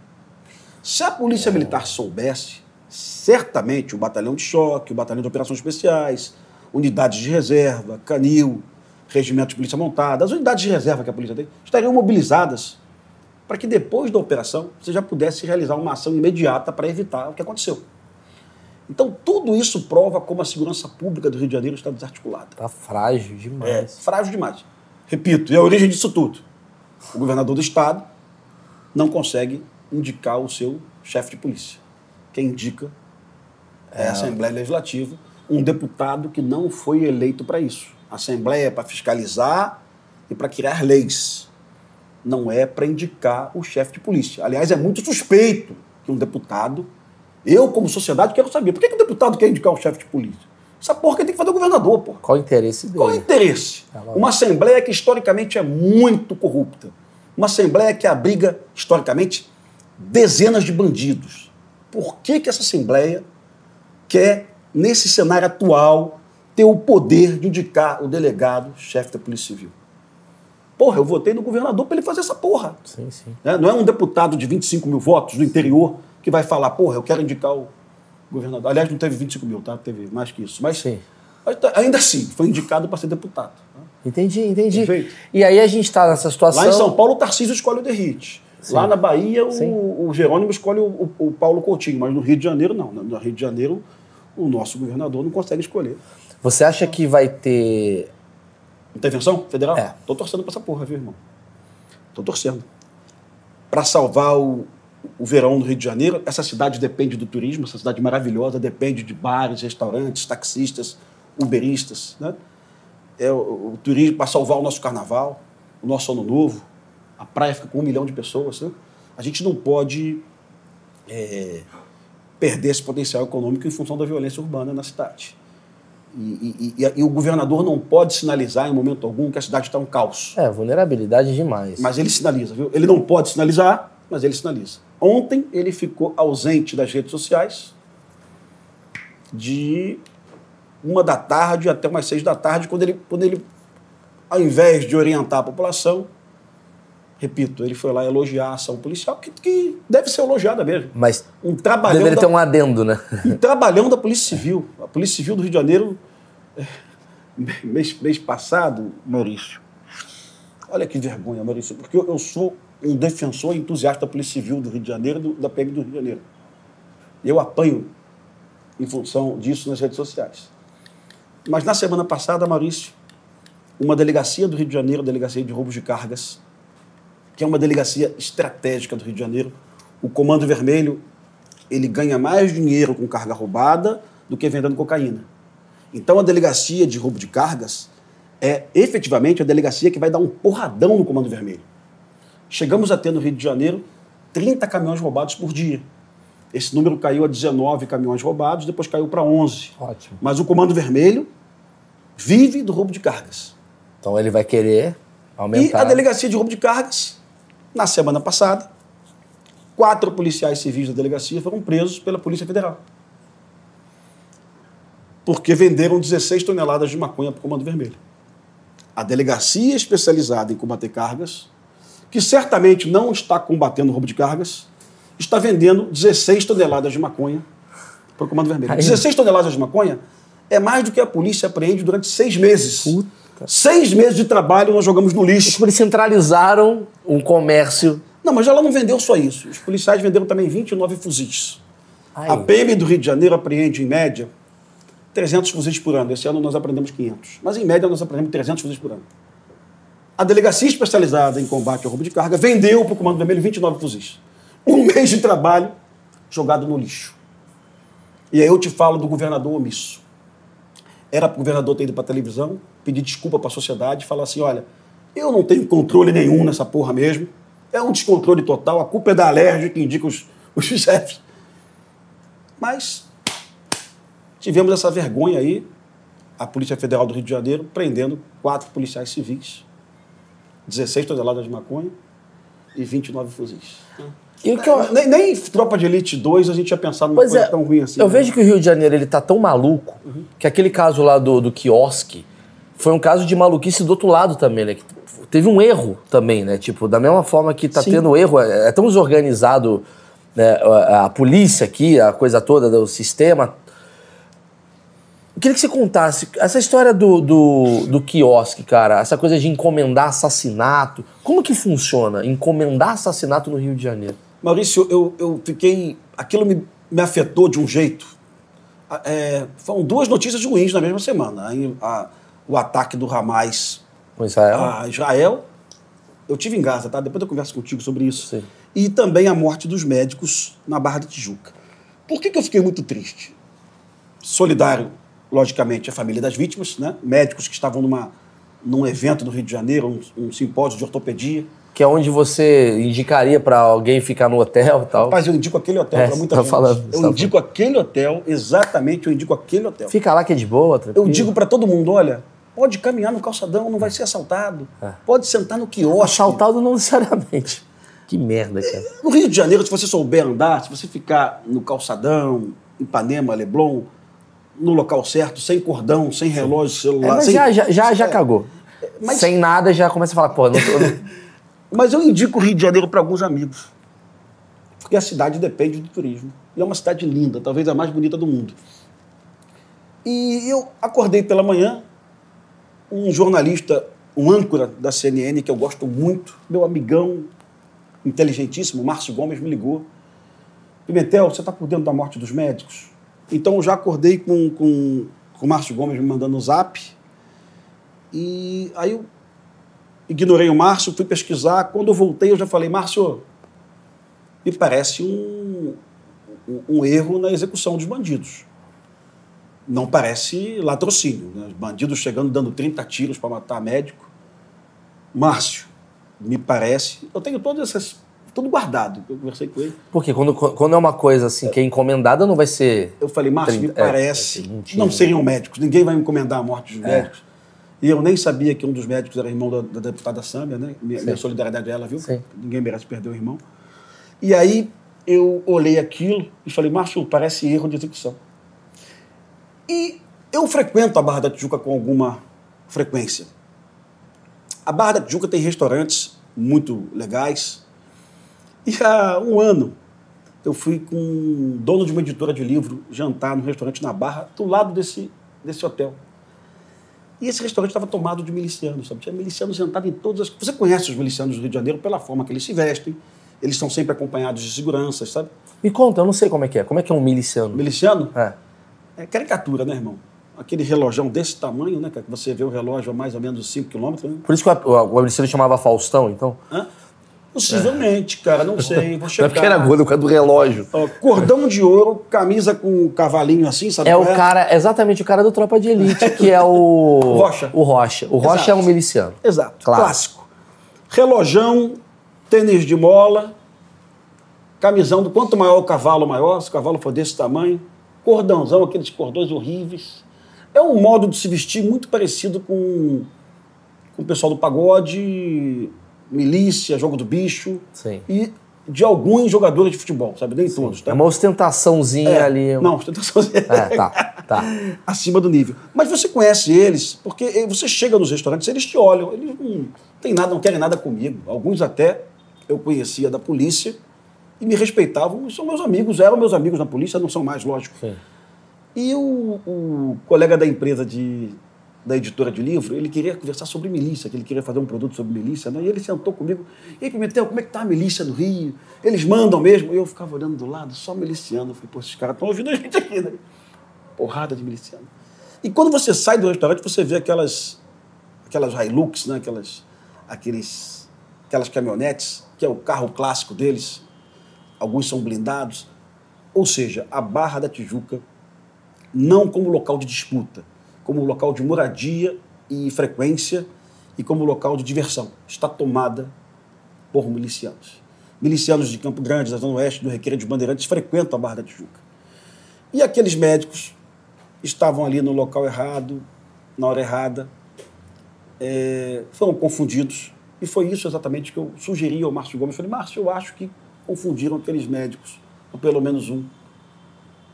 Se a Polícia Militar soubesse, certamente o Batalhão de Choque, o Batalhão de Operações Especiais, unidades de reserva, canil, regimento de polícia montada, as unidades de reserva que a polícia tem, estariam mobilizadas para que depois da operação você já pudesse realizar uma ação imediata para evitar o que aconteceu. Então, tudo isso prova como a segurança pública do Rio de Janeiro está desarticulada. Tá frágil É demais. frágil demais. Repito, e a origem disso tudo. O governador do estado não consegue indicar o seu chefe de polícia. Quem indica é a Assembleia Legislativa, um deputado que não foi eleito para isso. A Assembleia é para fiscalizar e para criar leis. Não é para indicar o chefe de polícia. Aliás, é muito suspeito que um deputado. Eu, como sociedade, quero saber por que, que o deputado quer indicar o chefe de polícia? Essa porra tem que fazer o governador, porra. Qual o interesse dele? Qual é o interesse? Bom. Uma Assembleia que historicamente é muito corrupta. Uma Assembleia que abriga, historicamente, dezenas de bandidos. Por que, que essa Assembleia quer, nesse cenário atual, ter o poder de indicar o delegado chefe da Polícia Civil? Porra, eu votei no governador para ele fazer essa porra. Sim, sim. né? Não é um deputado de 25 mil votos do interior que vai falar, porra, eu quero indicar o governador. Aliás, não teve 25 mil, tá? Teve mais que isso. Mas, Sim. tá- ainda assim, foi indicado para ser deputado. né? Entendi, entendi. Perfeito. E aí a gente tá nessa situação. Lá em São Paulo, o Tarcísio escolhe o Derrite. Sim. Lá na Bahia, o, o Jerônimo escolhe o, o- o Paulo Coutinho. Mas no Rio de Janeiro, não. No Rio de Janeiro, o nosso governador não consegue escolher. Você acha que vai ter. Intervenção federal? É. Tô torcendo pra essa porra, viu, irmão? Tô torcendo. Para salvar o, o verão no Rio de Janeiro, essa cidade depende do turismo, essa cidade maravilhosa depende de bares, restaurantes, taxistas, uberistas, né? É o, o turismo para salvar o nosso carnaval, o nosso ano novo. A praia fica com um milhão de pessoas, né? A gente não pode é, perder esse potencial econômico em função da violência urbana na cidade. E, e- e- e o governador não pode sinalizar em momento algum que a cidade está um caos. É, vulnerabilidade demais. Mas ele sinaliza, viu? Ele não pode sinalizar, mas ele sinaliza. Ontem ele ficou ausente das redes sociais de uma da tarde até umas seis da tarde, quando ele, quando ele ao invés de orientar a população, repito, ele foi lá elogiar a ação policial, que, que deve ser elogiada mesmo. Mas Um trabalhão deveria da- ter um adendo, né? um trabalhão da Polícia Civil. A Polícia Civil do Rio de Janeiro, eh, mês, mês passado, Maurício, olha que vergonha, Maurício, porque eu, eu sou um defensor entusiasta da Polícia Civil do Rio de Janeiro, do- da PM do Rio de Janeiro. Eu apanho em função disso nas redes sociais. Mas na semana passada, Maurício, uma delegacia do Rio de Janeiro, delegacia de roubos de cargas, que é uma delegacia estratégica do Rio de Janeiro, o Comando Vermelho ele ganha mais dinheiro com carga roubada do que vendendo cocaína. Então a delegacia de roubo de cargas é efetivamente a delegacia que vai dar um porradão no Comando Vermelho. Chegamos a ter no Rio de Janeiro 30 caminhões roubados por dia. Esse número caiu a 19 caminhões roubados, depois caiu para 11. Ótimo. Mas o Comando Vermelho vive do roubo de cargas. Então ele vai querer aumentar. E a delegacia de roubo de cargas, na semana passada, quatro policiais civis da delegacia foram presos pela Polícia Federal. Porque venderam 16 toneladas de maconha para o Comando Vermelho. A delegacia especializada em combater cargas, que certamente não está combatendo o roubo de cargas, está vendendo 16 toneladas de maconha para o Comando Vermelho. Aí. 16 toneladas de maconha é mais do que a polícia apreende durante seis meses. Puta. Seis meses de trabalho nós jogamos no lixo. Tipo, eles centralizaram um comércio. Não, mas ela não vendeu só isso. Os policiais venderam também 29 fuzis. Ai. A PM do Rio de Janeiro apreende, em média, 300 fuzis por ano. Esse ano nós aprendemos 500. Mas, em média, nós aprendemos 300 fuzis por ano. A delegacia especializada em combate ao roubo de carga vendeu para o Comando Vermelho 29 fuzis. Um mês de trabalho jogado no lixo. E aí eu te falo do governador omisso. Era para o governador ter ido para a televisão, pedir desculpa para a sociedade, falar assim: olha, eu não tenho controle nenhum nessa porra mesmo. É um descontrole total, a culpa é da Alerj que indica os, os chefes. Mas tivemos essa vergonha aí, a Polícia Federal do Rio de Janeiro prendendo quatro policiais civis, 16 toneladas de maconha e 29 fuzis. E que eu, Nem, nem Tropa de Elite 2 a gente tinha pensado numa Pois coisa é, tão ruim assim. eu né? vejo que o Rio de Janeiro ele tá tão maluco que aquele caso lá do, do quiosque foi um caso de maluquice do outro lado também, né? Que teve um erro também, né? Tipo, da mesma forma que tá Sim. tendo erro, é, é tão desorganizado né, a, a polícia aqui, a coisa toda do sistema. Eu queria que você contasse essa história do, do, do quiosque, cara, essa coisa de encomendar assassinato. Como que funciona encomendar assassinato no Rio de Janeiro? Maurício, eu, eu fiquei. Aquilo me, me afetou de um jeito. É, foram duas notícias ruins na mesma semana. Aí, a- o ataque do Hamas Com Israel? a Israel. Eu tive em Gaza, tá? Depois eu converso contigo sobre isso. Sim. E também a morte dos médicos na Barra da Tijuca. Por que, que eu fiquei muito triste? Solidário, logicamente, à família das vítimas, né? Médicos que estavam numa, num evento no Rio de Janeiro, um, um simpósio de ortopedia. Que é onde você indicaria pra alguém ficar no hotel e tal. Rapaz, eu indico aquele hotel É, para muita tá gente. falando, eu tá indico aquele hotel, exatamente, eu indico aquele hotel. Fica lá que é de boa, tranquilo. Eu digo para todo mundo, olha, pode caminhar no calçadão, não vai ser assaltado. É. Pode sentar no quiosque. Assaltado não necessariamente. Que merda, cara. No Rio de Janeiro, se você souber andar, se você ficar no calçadão, Ipanema, Leblon, no local certo, sem cordão, sem relógio, É, celular... mas sem- já, já, já, já É, cagou. mas- Sem nada, já começa a falar, pô, não tô, Mas eu indico o Rio de Janeiro para alguns amigos. Porque a cidade depende do turismo. E é uma cidade linda, talvez a mais bonita do mundo. E eu acordei pela manhã, um jornalista, um âncora da CNN, que eu gosto muito, meu amigão inteligentíssimo, Márcio Gomes, me ligou. Pimentel, você está por dentro da morte dos médicos? Então eu já acordei com, com, com o Márcio Gomes me mandando um zap. E aí eu ignorei o Márcio, fui pesquisar. Quando eu voltei, eu já falei, Márcio, me parece um, um, erro na execução dos bandidos. Não parece latrocínio. Né? Os bandidos chegando, dando 30 tiros para matar médico. Márcio, me parece. Eu tenho todas essas. Tudo guardado. Eu conversei com ele. Porque quando, quando é uma coisa assim que é encomendada, não vai ser. Eu falei, Márcio, me 30, é, parece. é, mentira. não seriam médicos. Ninguém vai me encomendar a morte dos É. médicos. E eu nem sabia que um dos médicos era irmão da, da deputada Sâmia, né? Minha, minha solidariedade a ela, viu? Sim. Ninguém merece perder o irmão. E aí eu olhei aquilo e falei, Márcio, parece erro de execução. E eu frequento a Barra da Tijuca com alguma frequência. A Barra da Tijuca tem restaurantes muito legais. E há um ano eu fui com um dono de uma editora de livro jantar no restaurante na Barra, do lado desse, desse hotel. E esse restaurante estava tomado de milicianos, sabe? Tinha milicianos sentados em todas as. Você conhece os milicianos do Rio de Janeiro pela forma que eles se vestem, eles são sempre acompanhados de seguranças, sabe? Me conta, eu não sei como é que é. Como é que é um miliciano? Miliciano É. é caricatura, né, irmão? Aquele relógio desse tamanho, né? Que você vê o relógio a mais ou menos 5 quilômetros, né? Por isso que o, o, o miliciano chamava Faustão, então? Hã? Possivelmente, cara, não sei. Vou Não é checar. porque era gordo, por causa do relógio. Ó, cordão de ouro, camisa com um cavalinho assim, sabe? É o cara, exatamente o cara do Tropa de Elite, que é o. Rocha. O Rocha. O Rocha Exato. é um miliciano. Exato, Claro. clássico. Relojão, tênis de mola, camisão do quanto maior o cavalo, maior, se o cavalo for desse tamanho, cordãozão, aqueles cordões horríveis. É um modo de se vestir muito parecido com, com o pessoal do pagode, milícia, jogo do bicho Sim. e de alguns jogadores de futebol, sabe? Nem todos, É tá? uma ostentaçãozinha É, ali. Não, ostentação É, tá, tá. acima do nível. Mas você conhece eles, porque você chega nos restaurantes, eles te olham, eles não têm nada, não querem nada comigo. Alguns até eu conhecia da polícia e me respeitavam, são meus amigos, eram meus amigos na polícia, não são mais, lógico. Sim. E o, o colega da empresa de, da editora de livro, ele queria conversar sobre milícia, que ele queria fazer um produto sobre milícia, né? E ele sentou comigo, e aí, Pimentel, como é que tá a milícia no Rio? Eles mandam mesmo? E eu ficava olhando do lado, só miliciano. Eu falei, pô, esses caras estão ouvindo a gente aqui, né? Porrada de miliciano. E quando você sai do restaurante, você vê aquelas, aquelas Hilux, né? Aquelas, aqueles, aquelas caminhonetes, que é o carro clássico deles. Alguns são blindados. Ou seja, a Barra da Tijuca não como local de disputa, como local de moradia e frequência e como local de diversão. Está tomada por milicianos. Milicianos de Campo Grande, da Zona Oeste, do Requeiro de Bandeirantes, frequentam a Barra da Tijuca. E aqueles médicos estavam ali no local errado, na hora errada, é, foram confundidos. E foi isso exatamente que eu sugeri ao Márcio Gomes. Eu falei, Márcio, eu acho que confundiram aqueles médicos, ou pelo menos um,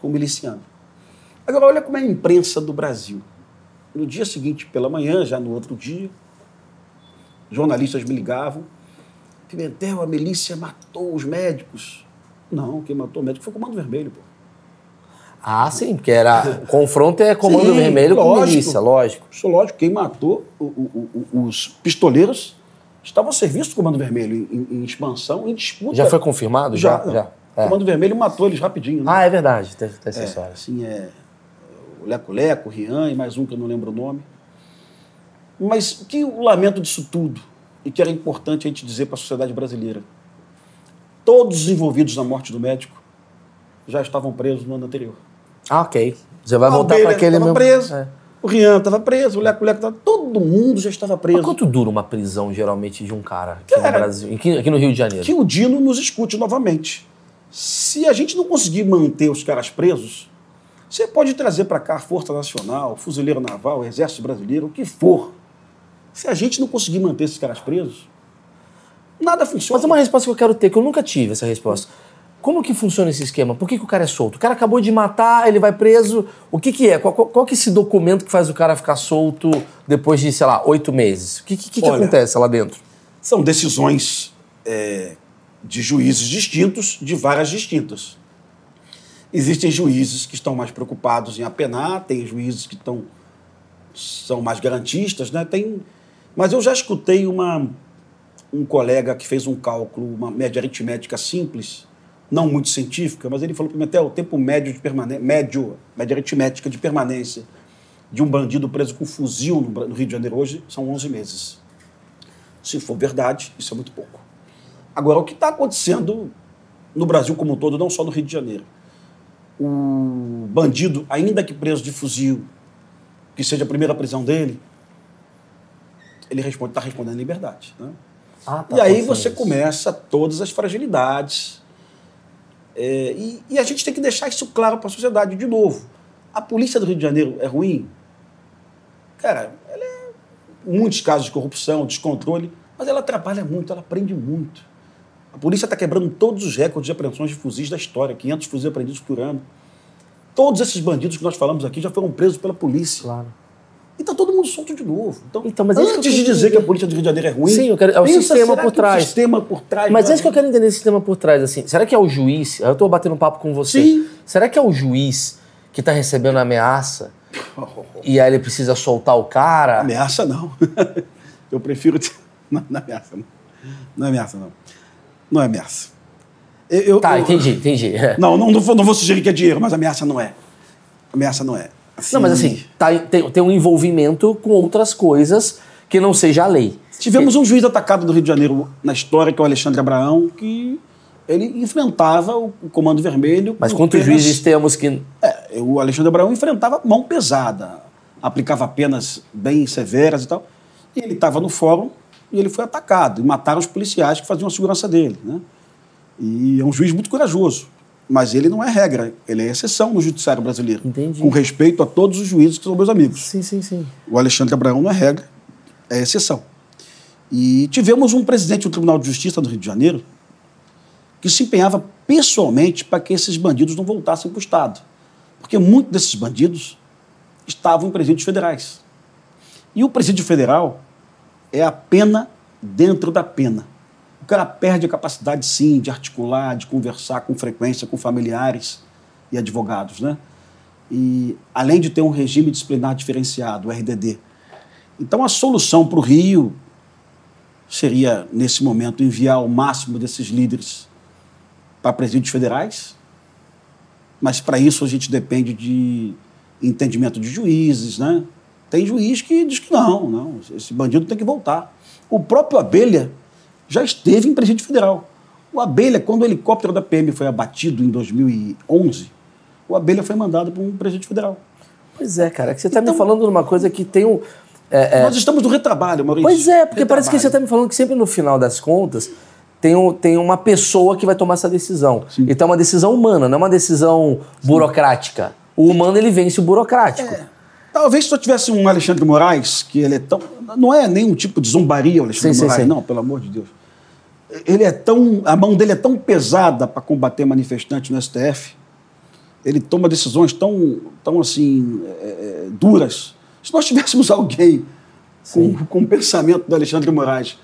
com miliciano. Agora, olha como é a imprensa do Brasil. No dia seguinte, pela manhã, já no outro dia, jornalistas me ligavam. Pimentel, a milícia matou os médicos. Não, quem matou o médico foi o Comando Vermelho, pô. Ah, sim, porque era. O confronto é comando Sim, vermelho com lógico. milícia, lógico. Isso é lógico, quem matou o- o- o- os pistoleiros estavam a serviço do Comando Vermelho, em, em- expansão, em disputa. Já foi confirmado? Já. Já. já. O É. Comando Vermelho matou eles rapidinho. Né? Ah, é verdade, tem, tem essa É, história. assim, é, o Leco Leco, o Rian e mais um que eu não lembro o nome. Mas o que eu lamento disso tudo, e que era importante a gente dizer para a sociedade brasileira, todos os envolvidos na morte do médico já estavam presos no ano anterior. Ah, ok. Você vai voltar para aquele mesmo. preso, É. o Rian estava preso, o Leco Leco estava... Todo mundo já estava preso. Mas quanto dura uma prisão, geralmente, de um cara aqui Cara, no Brasil? Aqui, aqui no Rio de Janeiro? que o Dino nos escute novamente. Se a gente não conseguir manter os caras presos, você pode trazer para cá a Força Nacional, Fuzileiro Naval, Exército Brasileiro, o que for. Se a gente não conseguir manter esses caras presos, nada funciona. Mas é uma resposta que eu quero ter, que eu nunca tive essa resposta. Como que funciona esse esquema? Por que, que o cara é solto? O cara acabou de matar, ele vai preso. O que, que é? Qual, qual, qual que é esse documento que faz o cara ficar solto depois de, sei lá, oito meses? O que, que, que Olha, acontece lá dentro? São decisões é, de juízes distintos, de varas distintas. Existem juízes que estão mais preocupados em apenar, tem juízes que estão, são mais garantistas, né? Tem, mas eu já escutei uma, um colega que fez um cálculo, uma média aritmética simples, não muito científica, mas ele falou para mim até o tempo médio de permanência, médio, média aritmética de permanência de um bandido preso com fuzil no Rio de Janeiro hoje são 11 meses. Se for verdade, isso é muito pouco. Agora, o que está acontecendo no Brasil como um todo, não só no Rio de Janeiro? O bandido, ainda que preso de fuzil, que seja a primeira prisão dele, ele responde, está respondendo em liberdade. Né? Ah, tá e aí acontecendo você isso. começa todas as fragilidades. É, e, e a gente tem que deixar isso claro para a sociedade. De novo, a polícia do Rio de Janeiro é ruim? Cara, ela é muitos casos de corrupção, descontrole, mas ela trabalha muito, ela aprende muito. A polícia está quebrando todos os recordes de apreensões de fuzis da história, 500 fuzis apreendidos por ano. Todos esses bandidos que nós falamos aqui já foram presos pela polícia. Claro. E está todo mundo solto de novo. Então, Então, é antes de dizer que a polícia do Rio de Janeiro é ruim, Sim, eu quero- é o pensa, sistema por que o trás. sistema por trás. Mas é isso que eu quero entender esse sistema por trás, assim. Será que é o juiz? Eu tô batendo um papo com você. Sim. Será que é o juiz que tá recebendo ameaça e aí ele precisa soltar o cara? Ameaça não. Eu prefiro. Não, não é ameaça, não. Não é ameaça, não. Não é ameaça. Eu, eu- Tá, eu- entendi, entendi. Não, não, não, vou, não vou sugerir que é dinheiro, mas ameaça não é. Ameaça não é. Não, mas assim, tá- tem, tem um envolvimento com outras coisas que não seja a lei. Tivemos um juiz atacado do Rio de Janeiro na história, que é o Alexandre Abraão, que ele enfrentava o Comando Vermelho. Mas quantos penas- juízes temos que. É, o Alexandre Abraão enfrentava mão pesada, aplicava penas bem severas e tal. E ele estava no fórum e ele foi atacado. E mataram os policiais que faziam a segurança dele. Né? E é um juiz muito corajoso. Mas ele não é regra, ele é exceção no judiciário brasileiro. Entendi. Com respeito a todos os juízes que são meus amigos. Sim, sim, sim. O Alexandre Abraão não é regra, é exceção. E tivemos um presidente do Tribunal de Justiça do Rio de Janeiro que se empenhava pessoalmente para que esses bandidos não voltassem para o Estado. Porque muitos desses bandidos estavam em presídios federais. E o presídio federal é a pena dentro da pena. O cara perde a capacidade, sim, de articular, de conversar com frequência com familiares e advogados, né? E além de ter um regime disciplinar diferenciado, o RDD. Então a solução para o Rio seria, nesse momento, enviar o máximo desses líderes para presídios federais, mas para isso a gente depende de entendimento de juízes, né? Tem juiz que diz que não, não, esse bandido tem que voltar. O próprio Abelha já esteve em presídio federal. O Abelha, quando o helicóptero da PM foi abatido em 2011, o Abelha foi mandado para um presídio federal. Pois é, cara, é que você está me Então- falando de uma coisa que tem um. é, é, Nós estamos no retrabalho, Maurício. Pois é, porque parece que você Retrabalho. está me falando que sempre no final das contas tem, um, tem uma pessoa que vai tomar essa decisão. Então é uma decisão humana, não é uma decisão burocrática. O humano ele vence o burocrático. Talvez se eu tivesse um Alexandre Moraes, que ele é tão. Não é nenhum tipo de zombaria o Alexandre Sim, sim, Moraes, sim. não, pelo amor de Deus. Ele é tão. A mão dele é tão pesada para combater manifestantes no STF. Ele toma decisões tão, tão assim, é, é, duras. Se nós tivéssemos alguém com, com o pensamento do Alexandre Moraes,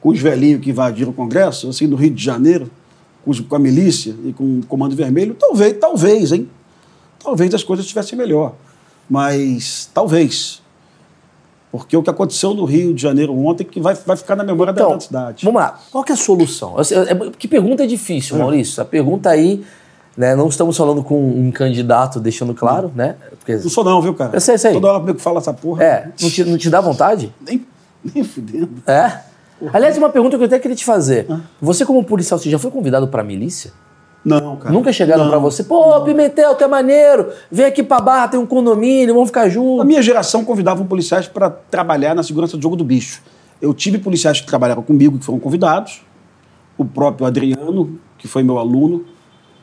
com os velhinhos que invadiram o Congresso, assim, no Rio de Janeiro, com a milícia e com o Comando Vermelho, talvez, talvez, hein? Talvez as coisas estivessem melhor. Mas talvez. Porque o que aconteceu no Rio de Janeiro ontem que vai, vai ficar na memória da- Então, da cidade. vamos lá. Qual que é a solução? É- Que pergunta é difícil, Maurício. A pergunta aí, né, não estamos falando com um candidato, deixando claro, né? Porque, Não sou não, viu, cara? Eu sei, sei. Toda hora comigo fala essa porra. é, não te, não te dá vontade? Nem, nem fudendo. É. Aliás, uma pergunta que eu até queria te fazer. Você, como policial, você já foi convidado pra milícia? Não, cara. Nunca chegaram Não. pra você, pô, Pimentel, tu é maneiro, vem aqui pra Barra, tem um condomínio, vamos ficar A juntos. minha geração convidavam policiais para trabalhar na segurança do jogo do bicho. Eu tive policiais que trabalharam comigo, que foram convidados. O próprio Adriano, que foi meu aluno,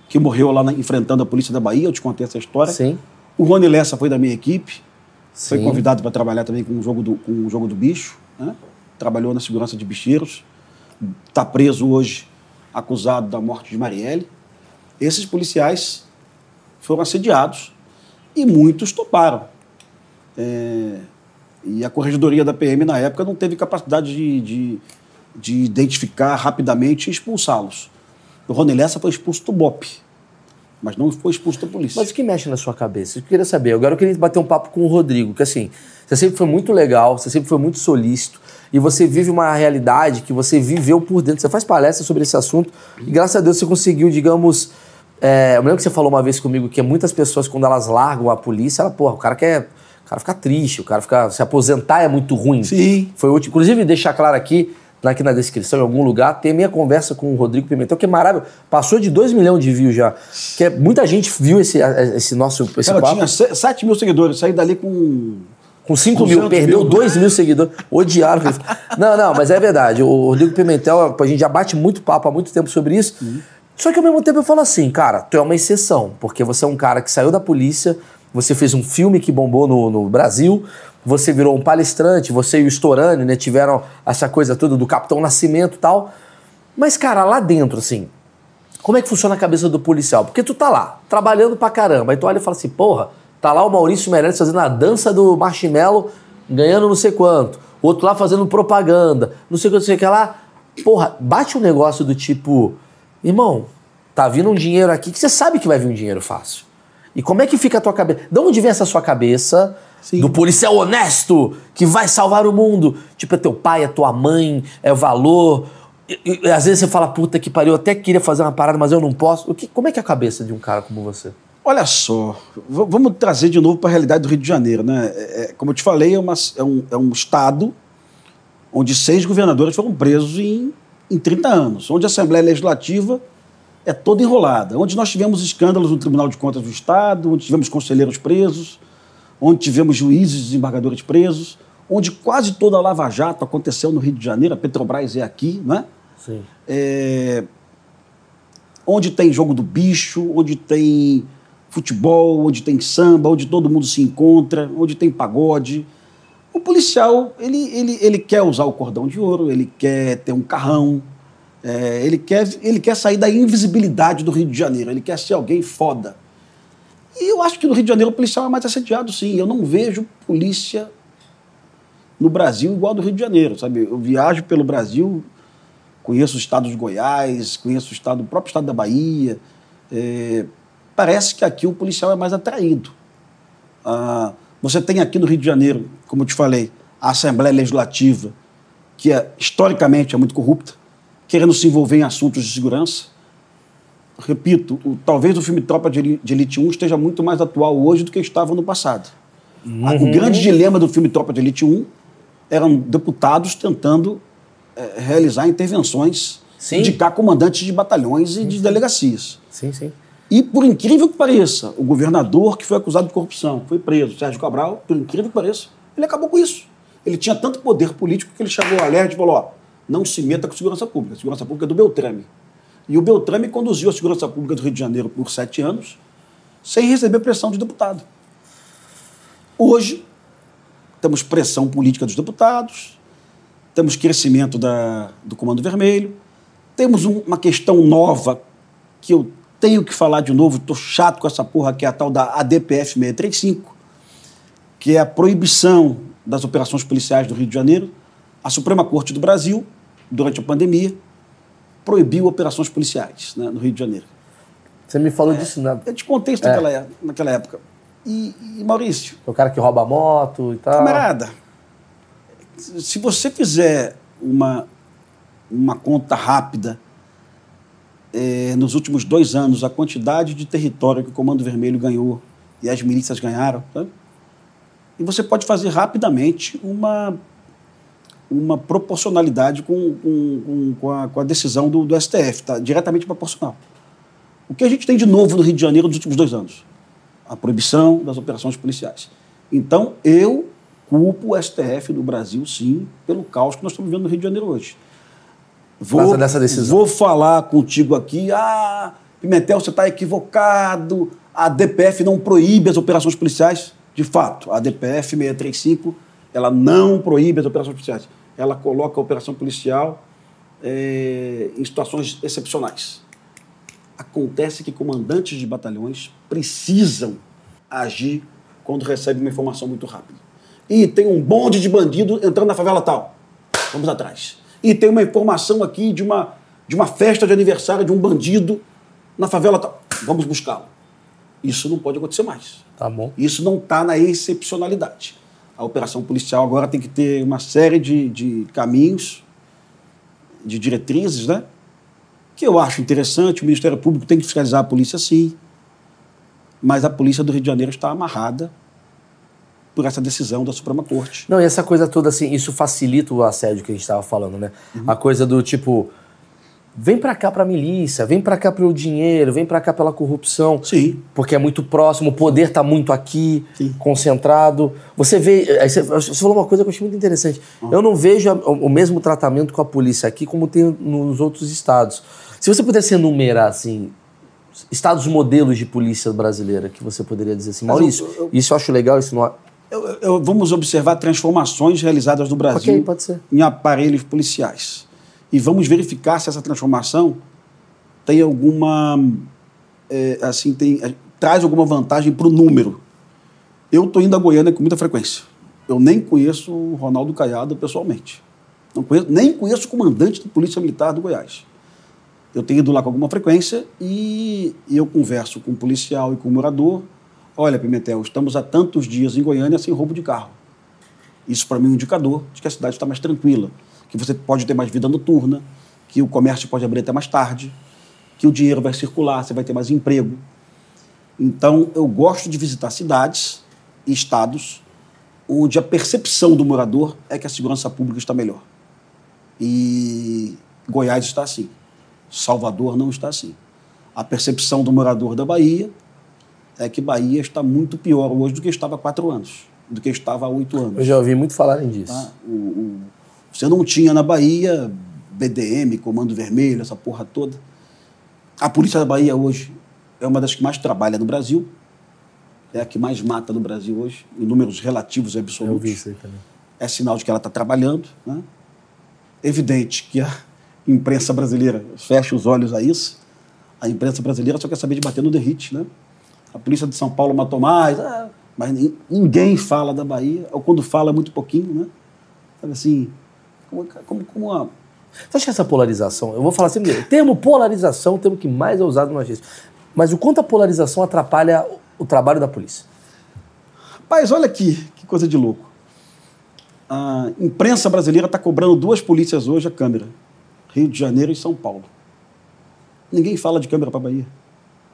que morreu lá na- enfrentando a polícia da Bahia, eu te contei essa história. Sim. O Rony Lessa foi da minha equipe, foi Sim. convidado para trabalhar também com o jogo do, com o jogo do bicho. né? Trabalhou na segurança de bicheiros. Está preso hoje, acusado da morte de Marielle. Esses policiais foram assediados e muitos toparam. É, e a corregedoria da PM, na época, não teve capacidade de, de, de identificar rapidamente e expulsá-los. O Rony Lessa foi expulso do BOP, mas não foi expulso da polícia. Mas o que mexe na sua cabeça? Eu queria saber. Agora eu queria bater um papo com o Rodrigo, que assim, você sempre foi muito legal, você sempre foi muito solícito, e você vive uma realidade que você viveu por dentro. Você faz palestra sobre esse assunto, e graças a Deus você conseguiu, digamos. É, eu lembro que você falou uma vez comigo que muitas pessoas, quando elas largam a polícia, ela, porra, o cara quer. O cara fica triste, o cara fica. Se aposentar é muito ruim. Sim. Foi útil. Inclusive, deixar claro aqui, aqui na descrição, em algum lugar, tem a minha conversa com o Rodrigo Pimentel, que é maravilhoso. Passou de 2 milhões de views já. Que é, muita gente viu esse, esse nosso esse Cara, papo. tinha 7 mil seguidores, saí dali com. Com 5 200 mil, perdeu mil. 2 mil seguidores. Odiaram. não, não, mas é verdade. O Rodrigo Pimentel, a gente já bate muito papo há muito tempo sobre isso. Só que ao mesmo tempo eu falo assim, cara, tu é uma exceção, porque você é um cara que saiu da polícia, você fez um filme que bombou no, no Brasil, você virou um palestrante, você e o Storani, né, tiveram essa coisa toda do Capitão Nascimento e tal. Mas, cara, lá dentro, assim, como é que funciona a cabeça do policial? Porque tu tá lá, trabalhando pra caramba, aí tu olha e fala assim, porra, tá lá o Maurício Meirelles fazendo a dança do marshmallow, ganhando não sei quanto, outro lá fazendo propaganda, não sei o que, não sei o que lá. Porra, bate um negócio do tipo, irmão, tá vindo um dinheiro aqui que você sabe que vai vir um dinheiro fácil. E como é que fica a tua cabeça? De onde vem essa sua cabeça Sim. do policial honesto que vai salvar o mundo? Tipo, é teu pai, é tua mãe, é o valor. E, e- às vezes você fala, puta que pariu, eu até queria fazer uma parada, mas eu não posso. O que, como é que é a cabeça de um cara como você? Olha só, vamos trazer de novo para a realidade do Rio de Janeiro. Né? É, é, como eu te falei, é, uma- é um, é um estado onde seis governadores foram presos em, em 30 anos, onde a Assembleia Legislativa é toda enrolada, onde nós tivemos escândalos no Tribunal de Contas do Estado, onde tivemos conselheiros presos, onde tivemos juízes e desembargadores presos, onde quase toda a Lava Jato aconteceu no Rio de Janeiro, a Petrobras é aqui, né? Sim. É, onde tem jogo do bicho, onde tem futebol, onde tem samba, onde todo mundo se encontra, onde tem pagode. O policial, ele, ele, ele quer usar o cordão de ouro, ele quer ter um carrão, é, ele, quer, ele quer sair da invisibilidade do Rio de Janeiro, ele quer ser alguém foda. E eu acho que no Rio de Janeiro o policial é mais assediado, sim. Eu não vejo polícia no Brasil igual do Rio de Janeiro, sabe? Eu viajo pelo Brasil, conheço o estado de Goiás, conheço o, estado, o próprio estado da Bahia. É, parece que aqui o policial é mais atraído. Ah, você tem aqui no Rio de Janeiro, como eu te falei, a Assembleia Legislativa, que é, historicamente é muito corrupta, querendo se envolver em assuntos de segurança. Repito, o, talvez o filme Tropa de Elite 1 esteja muito mais atual hoje do que estava no passado. Uhum. O grande dilema do filme Tropa de Elite 1 eram deputados tentando é, realizar intervenções, sim. indicar comandantes de batalhões e sim, de sim. delegacias. Sim, sim. E, por incrível que pareça, o governador que foi acusado de corrupção, foi preso, Sérgio Cabral, por incrível que pareça, ele acabou com isso. Ele tinha tanto poder político que ele chamou o alerta e falou: ó, não se meta com segurança pública. A segurança pública é do Beltrame. E o Beltrame conduziu a segurança pública do Rio de Janeiro por sete anos sem receber pressão de deputado. Hoje, temos pressão política dos deputados, temos crescimento da, do Comando Vermelho, temos um, uma questão nova que eu tenho que falar de novo, estou chato com essa porra, que é a tal da ADPF 635, que é a proibição das operações policiais do Rio de Janeiro. A Suprema Corte do Brasil, durante a pandemia, proibiu operações policiais né, no Rio de Janeiro. Você me falou é, disso, né? Eu te contei isso é. naquela, naquela época. E, e Maurício. O cara que rouba moto e tal. Camarada, se você fizer uma, uma conta rápida, é, nos últimos dois anos, a quantidade de território que o Comando Vermelho ganhou e as milícias ganharam, e você pode fazer rapidamente uma, uma proporcionalidade com, com, com, a, com a decisão do, do STF, tá? diretamente proporcional. O que a gente tem de novo no Rio de Janeiro nos últimos dois anos? A proibição das operações policiais. Então, eu culpo o STF do Brasil, sim, pelo caos que nós estamos vivendo no Rio de Janeiro hoje. Vou, dessa decisão. vou falar contigo aqui, ah, Pimentel, você está equivocado, a DPF não proíbe as operações policiais. De fato, a DPF 635, ela não proíbe as operações policiais. Ela coloca a operação policial é, em situações excepcionais. Acontece que comandantes de batalhões precisam agir quando recebem uma informação muito rápida e tem um bonde de bandido entrando na favela tal. Vamos atrás. E tem uma informação aqui de uma, de uma festa de aniversário de um bandido na favela. Vamos buscá-lo. Isso não pode acontecer mais. Tá bom. Isso não está na excepcionalidade. A operação policial agora tem que ter uma série de, de caminhos, de diretrizes, né? Que eu acho interessante. O Ministério Público tem que fiscalizar a polícia, sim. Mas a polícia do Rio de Janeiro está amarrada por essa decisão da Suprema Corte. Não, e essa coisa toda, assim, isso facilita o assédio que a gente estava falando, né? Uhum. A coisa do tipo, vem para cá para a milícia, vem para cá pelo dinheiro, vem para cá pela corrupção. Sim. Porque é muito próximo, o poder está muito aqui, Sim. concentrado. Você vê, você, você, falou uma coisa que eu achei muito interessante. Uhum. Eu não vejo a, o mesmo tratamento com a polícia aqui como tem nos outros estados. Se você pudesse enumerar, assim, estados modelos de polícia brasileira que você poderia dizer assim, Maurício, eu, eu, isso eu acho legal, isso não eu, eu, vamos observar transformações realizadas no Brasil okay, em aparelhos policiais. E vamos verificar se essa transformação tem alguma. É, assim, tem, é, traz alguma vantagem para o número. Eu estou indo a Goiânia com muita frequência. Eu nem conheço o Ronaldo Caiado pessoalmente. Não conheço, nem conheço o comandante da Polícia Militar do Goiás. Eu tenho ido lá com alguma frequência e, e eu converso com o policial e com o morador Olha, Pimentel, estamos há tantos dias em Goiânia sem roubo de carro. Isso, para mim, é um indicador de que a cidade está mais tranquila, que você pode ter mais vida noturna, que o comércio pode abrir até mais tarde, que o dinheiro vai circular, você vai ter mais emprego. Então, eu gosto de visitar cidades e estados onde a percepção do morador é que a segurança pública está melhor. E Goiás está assim. Salvador não está assim. A percepção do morador da Bahia é que Bahia está muito pior hoje do que estava há quatro anos, do que estava há oito anos. Eu já ouvi muito falarem disso. Tá? O, o, você não tinha na Bahia BDM, Comando Vermelho, essa porra toda. A polícia da Bahia hoje é uma das que mais trabalha no Brasil, é a que mais mata no Brasil hoje, em números relativos e absolutos. Eu vi isso aí também. É sinal de que ela está trabalhando. Né? Evidente que a imprensa brasileira fecha os olhos a isso. A imprensa brasileira só quer saber de bater no derrite. Né? A polícia de São Paulo matou mais, ah, mas ninguém fala da Bahia, ou quando fala é muito pouquinho. Né? Sabe assim, como, como, como uma você acha que essa polarização, eu vou falar sempre, o termo polarização é o termo que mais é usado no agência, mas o quanto a polarização atrapalha o trabalho da polícia? Rapaz, olha aqui, que coisa de louco. A imprensa brasileira está cobrando duas polícias hoje a câmera, Rio de Janeiro e São Paulo. Ninguém fala de câmera para Bahia.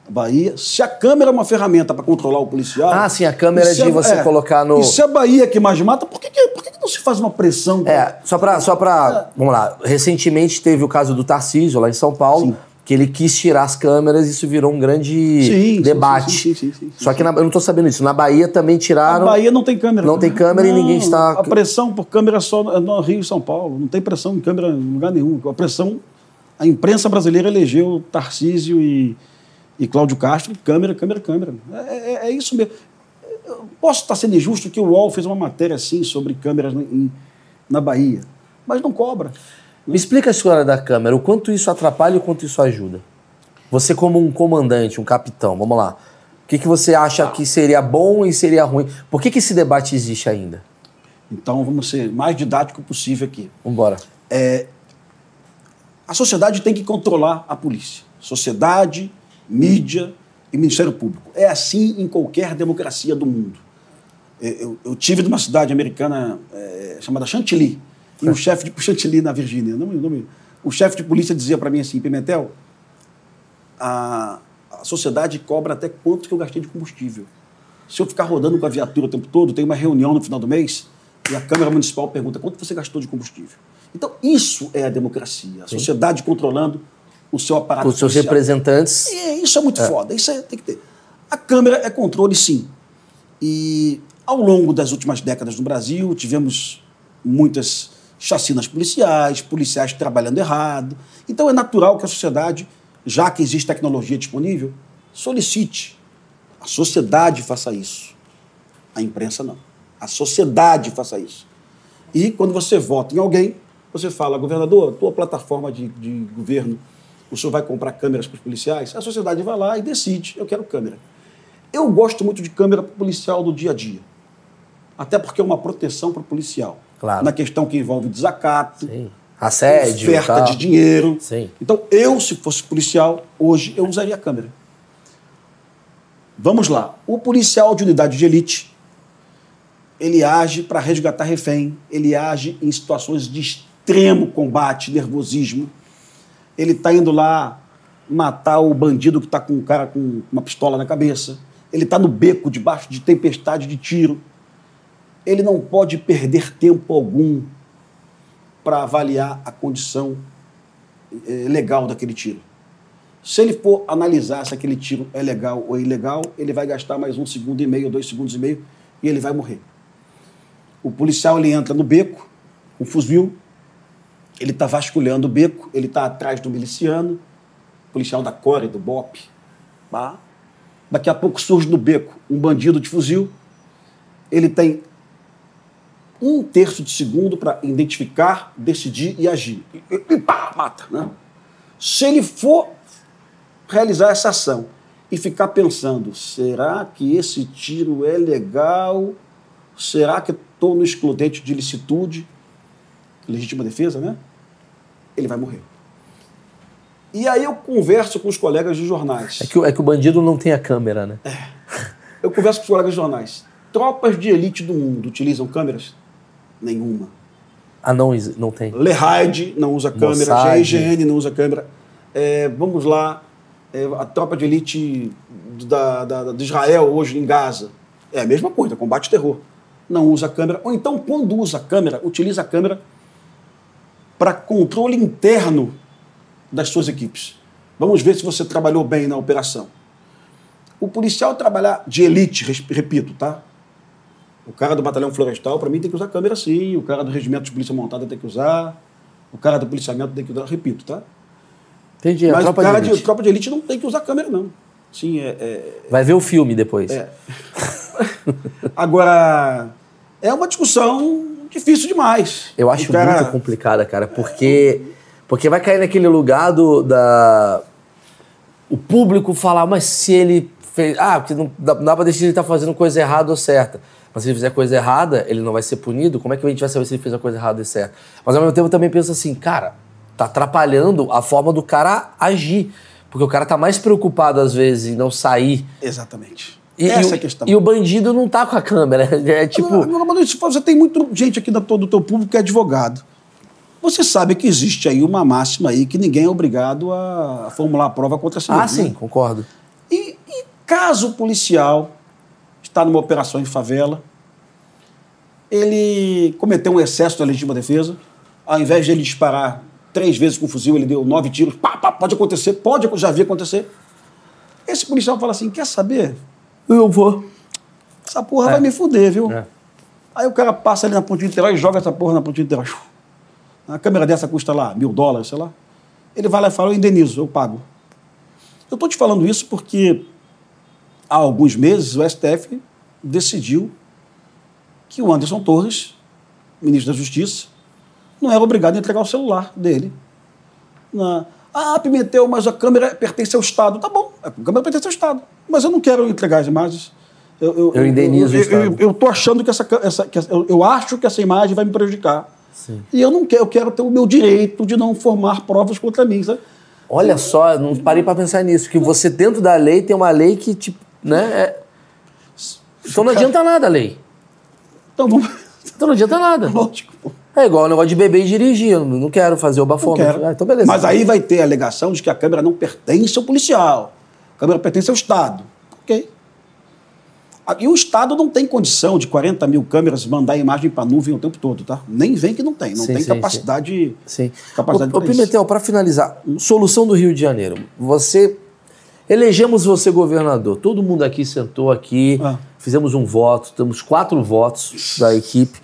Bahia, se a câmera é uma ferramenta para controlar o policial. Ah, sim, a câmera é de você é, colocar no. E se a Bahia que mais mata, por que, que, por que, que não se faz uma pressão? É, só para. Só pra, é. Vamos lá. Recentemente teve o caso do Tarcísio, lá em São Paulo. Sim. Que ele quis tirar as câmeras e isso virou um grande sim, debate. Sim, sim, sim, Só que na, eu não estou sabendo isso. Na Bahia também tiraram. Na Bahia não tem câmera. Não tem câmera não, e ninguém está. A pressão por câmera é só no Rio e São Paulo. Não tem pressão em câmera em lugar nenhum. A pressão. A imprensa brasileira elegeu Tarcísio e e Cláudio Castro, câmera, câmera, câmera. É, é, é isso mesmo. Eu posso estar sendo injusto que o UOL fez uma matéria assim sobre câmeras em, na Bahia, mas não cobra. Me explica a história da câmera, o quanto isso atrapalha e o quanto isso ajuda. Você como um comandante, um capitão, vamos lá. O que, que você acha que seria bom e seria ruim? Por que, que esse debate existe ainda? Então vamos ser mais didático possível aqui. Vamos embora. É, a sociedade tem que controlar a polícia. Sociedade, mídia e Ministério Público. É assim em qualquer democracia do mundo. É, eu, eu tive numa cidade americana é, chamada Chantilly, e o chefe de Chantilly na Virgínia, não, não, o chefe de polícia dizia para mim assim, Pimentel, a, a sociedade cobra até quanto que eu gastei de combustível. Se eu ficar rodando com a viatura o tempo todo, tem uma reunião no final do mês e a Câmara Municipal pergunta quanto você gastou de combustível. Então, isso é a democracia, a sociedade controlando o seu aparato Os seus representantes. É, isso é muito é. foda, isso é, tem que ter. A Câmara é controle, sim. E ao longo das últimas décadas no Brasil, tivemos muitas chacinas policiais, policiais trabalhando errado. Então é natural que a sociedade, já que existe tecnologia disponível, solicite. A sociedade faça isso. A imprensa não. A sociedade faça isso. E quando você vota em alguém, você fala, governador, tua plataforma de, de governo o senhor vai comprar câmeras para os policiais? A sociedade vai lá e decide, eu quero câmera. Eu gosto muito de câmera policial do dia a dia. Até porque é uma proteção para o policial. Claro. Na questão que envolve desacato, Sim. assédio, oferta tal. de dinheiro. Sim. Então, eu, se fosse policial, hoje eu usaria a câmera. Vamos lá. O policial de unidade de elite, ele age para resgatar refém, ele age em situações de extremo combate, nervosismo ele está indo lá matar o bandido que está com um cara com uma pistola na cabeça. Ele está no beco, debaixo de tempestade de tiro. Ele não pode perder tempo algum para avaliar a condição é, legal daquele tiro. Se ele for analisar se aquele tiro é legal ou ilegal, ele vai gastar mais um segundo e meio, dois segundos e meio, e ele vai morrer. O policial ele entra no beco, um fuzil, ele está vasculhando o beco, ele está atrás do miliciano, policial da Core, do BOP. Daqui a pouco surge no beco um bandido de fuzil. Ele tem um terço de segundo para identificar, decidir e agir. E, e pá, mata. Né? Se ele for realizar essa ação e ficar pensando: será que esse tiro é legal? Será que estou no excludente de licitude? Legítima defesa, né? Ele vai morrer. E aí eu converso com os colegas de jornais. É que, é que o bandido não tem a câmera, né? É. Eu converso com os colegas de jornais. Tropas de elite do mundo utilizam câmeras? Nenhuma. Ah, não, não tem. Lehide não usa câmera. GIGN não usa câmera. É, vamos lá, é, a tropa de elite da, da, de Israel hoje em Gaza. É a mesma coisa, combate terror. Não usa câmera. Ou então, quando usa câmera, utiliza a câmera para controle interno das suas equipes. Vamos ver se você trabalhou bem na operação. O policial trabalhar de elite, repito, tá? O cara do batalhão florestal, para mim, tem que usar câmera sim. O cara do regimento de polícia montada tem que usar. O cara do policiamento tem que usar, repito, tá? Entendi, Mas o cara de de, elite. tropa de elite não tem que usar câmera, não. Sim, é- é, Vai ver o filme depois. é. Agora, é uma discussão difícil demais. Eu acho cara- muito complicada, cara, porque, porque vai cair naquele lugar do, da. O público falar, mas se ele fez. Ah, porque não dá, não dá pra decidir se ele tá fazendo coisa errada ou certa. Mas se ele fizer coisa errada, ele não vai ser punido. Como é que a gente vai saber se ele fez a coisa errada ou certa? Mas ao mesmo tempo eu também penso assim, cara, tá atrapalhando a forma do cara agir. Porque o cara tá mais preocupado, às vezes, em não sair. Exatamente. E, Essa e é o- a questão. E o bandido não tá com a câmera. É tipo. Agora, Manu, se você tem muita gente aqui do teu, do teu público que é advogado. Você sabe que existe aí uma máxima aí que ninguém é obrigado a formular a prova contra si Ah, mesmo, sim, né? concordo. E, e caso o policial está numa operação em favela, ele cometeu um excesso da legítima defesa, ao invés de ele disparar três vezes com o fuzil, ele deu nove tiros, pá, pá, pode acontecer, pode, já vi acontecer. Esse policial fala assim, quer saber? Eu vou. Essa porra vai me fuder, viu? É. Aí o cara passa ali na ponte de Niterói e joga essa porra na ponte de Niterói. A câmera dessa custa lá mil dólares, sei lá. Ele vai lá e fala, eu indenizo, eu pago. Eu estou te falando isso porque há alguns meses o STF decidiu que o Anderson Torres, ministro da Justiça, não era obrigado a entregar o celular dele. Na... Ah, Pimentel, mas a câmera pertence ao Estado. Tá bom, a câmera pertence ao Estado. Mas eu não quero entregar as imagens. Eu, Eu indenizo eu, Estado. eu, tô achando que essa, essa que essa- eu, eu acho que essa imagem vai me prejudicar. Sim. E eu não quero, eu quero ter o meu direito de não formar provas contra mim. sabe? Olha só, não parei pra pensar nisso, que você dentro da lei tem uma lei que, tipo, né? é- Então não adianta nada a lei. Então vamos. Então não adianta nada. Lógico. pô. É igual o negócio de beber e dirigir. Eu não quero fazer o bafômetro. Ah, então beleza. Mas aí vai ter a alegação de que a câmera não pertence ao policial. A câmera pertence ao Estado. Ok. E o Estado não tem condição de 40 mil câmeras mandar imagem para a nuvem o tempo todo, tá? Nem vem que não tem. Não Sim, tem sim, capacidade. Sim. Capacidade pra isso. Pimentel, para finalizar, solução do Rio de Janeiro. Você. Elegemos você governador. Todo mundo aqui sentou aqui, Ah. fizemos um voto, temos quatro votos da equipe.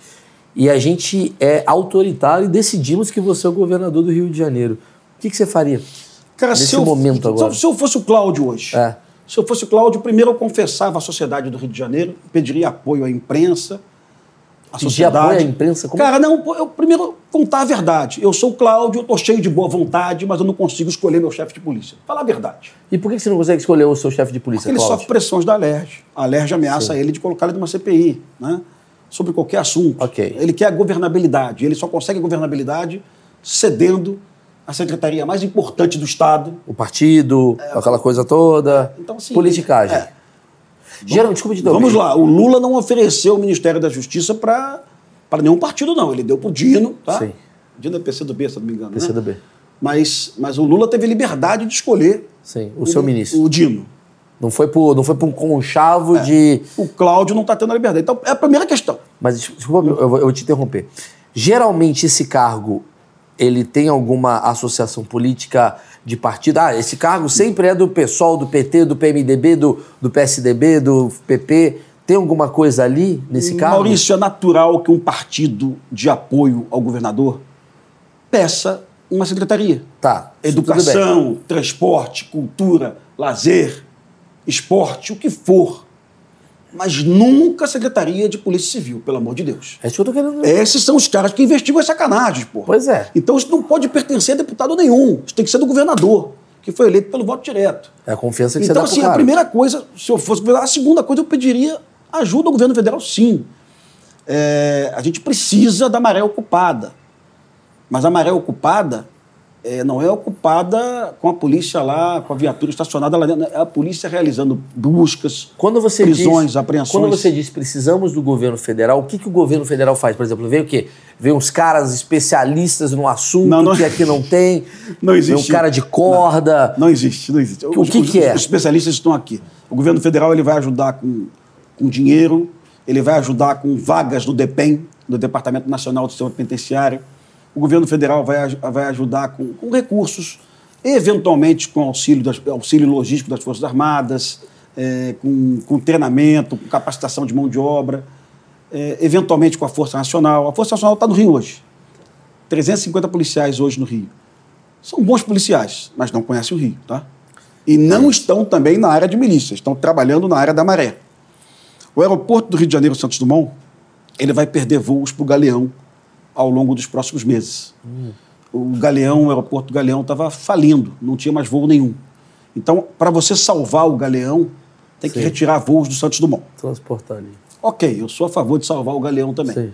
E a gente é autoritário e decidimos que você é o governador do Rio de Janeiro. O que, que você faria? Cara, Nesse se eu, momento eu- agora. Se eu fosse o Cláudio hoje, É. se eu fosse o Cláudio, primeiro eu confessava a sociedade do Rio de Janeiro, pediria apoio à imprensa, à Pedir sociedade. apoio à imprensa? Como- Cara, não, eu primeiro contar a verdade. Eu sou o Cláudio, eu tô cheio de boa vontade, mas eu não consigo escolher meu chefe de polícia. Falar a verdade. E por que você não consegue escolher o seu chefe de polícia, Ele Cláudio? sofre pressões da Alerj. A Alerj ameaça ele de colocar ele numa CPI, né? Sobre qualquer assunto. Ok. Ele quer a governabilidade. Ele só consegue a governabilidade cedendo a secretaria mais importante do Estado. O partido, aquela coisa toda. Então, assim, politicagem. é. Geral, desculpa te interromper. Vamos lá, o Lula não ofereceu o Ministério da Justiça para nenhum partido, não. Ele deu para o Dino, tá? Sim. Dino é PCdoB, se não me engano. né? PCdoB. Mas, mas o Lula teve liberdade de escolher Sim, o seu ministro. o Dino. Não foi por, não foi por um É. conchavo de. O Cláudio não está tendo a liberdade. Então, é a primeira questão. Mas desculpa, eu eu vou te interromper. Geralmente esse cargo ele tem alguma associação política de partido? Ah, esse cargo sempre é do PSOL, do PT, do PMDB, do, do PSDB, do PP. Tem alguma coisa ali nesse cargo? Maurício, é natural que um partido de apoio ao governador peça uma secretaria. Tá. Educação, transporte, cultura, lazer, esporte, o que for. Mas nunca secretaria de Polícia Civil, pelo amor de Deus. É isso que eu tô querendo. Esses são os caras que investigam as sacanagens, pô. Pois é. Então isso não pode pertencer a deputado nenhum. Isso tem que ser do governador, que foi eleito pelo voto direto. É a confiança que você Então, dá pro assim, a cara. primeira coisa, se eu fosse governador, a segunda coisa, eu pediria ajuda ao governo federal, sim. É, a gente precisa da maré ocupada. Mas a maré ocupada é, não é ocupada com a polícia lá, com a viatura estacionada lá dentro. É a polícia realizando buscas, Quando você prisões, diz, apreensões. Quando você diz precisamos do governo federal, o que, que o governo federal faz? Por exemplo, vem o quê? Vem uns caras especialistas no assunto Não, não- que aqui não tem. Não Vem existe. um cara de corda. Não existe, não existe. O que os, que é? Os especialistas estão aqui. O governo federal ele vai ajudar com, com dinheiro, ele vai ajudar com vagas no DEPEN, do Departamento Nacional do Sistema Penitenciário, O governo federal vai, vai ajudar com, com recursos, eventualmente com auxílio, das, auxílio logístico das Forças Armadas, é, com, com treinamento, com capacitação de mão de obra, é, eventualmente com a Força Nacional. A Força Nacional está no Rio hoje. 350 policiais hoje no Rio. São bons policiais, mas não conhecem o Rio, tá? E não estão também na área de milícia, estão trabalhando na área da maré. O aeroporto do Rio de Janeiro, Santos Dumont, ele vai perder voos para o Galeão ao longo dos próximos meses. O Galeão, o aeroporto do Galeão estava falindo, não tinha mais voo nenhum. Então, para você salvar o Galeão, tem que Sim. retirar voos do Santos Dumont. Transportar ali. Ok, eu sou a favor de salvar o Galeão também. Sim.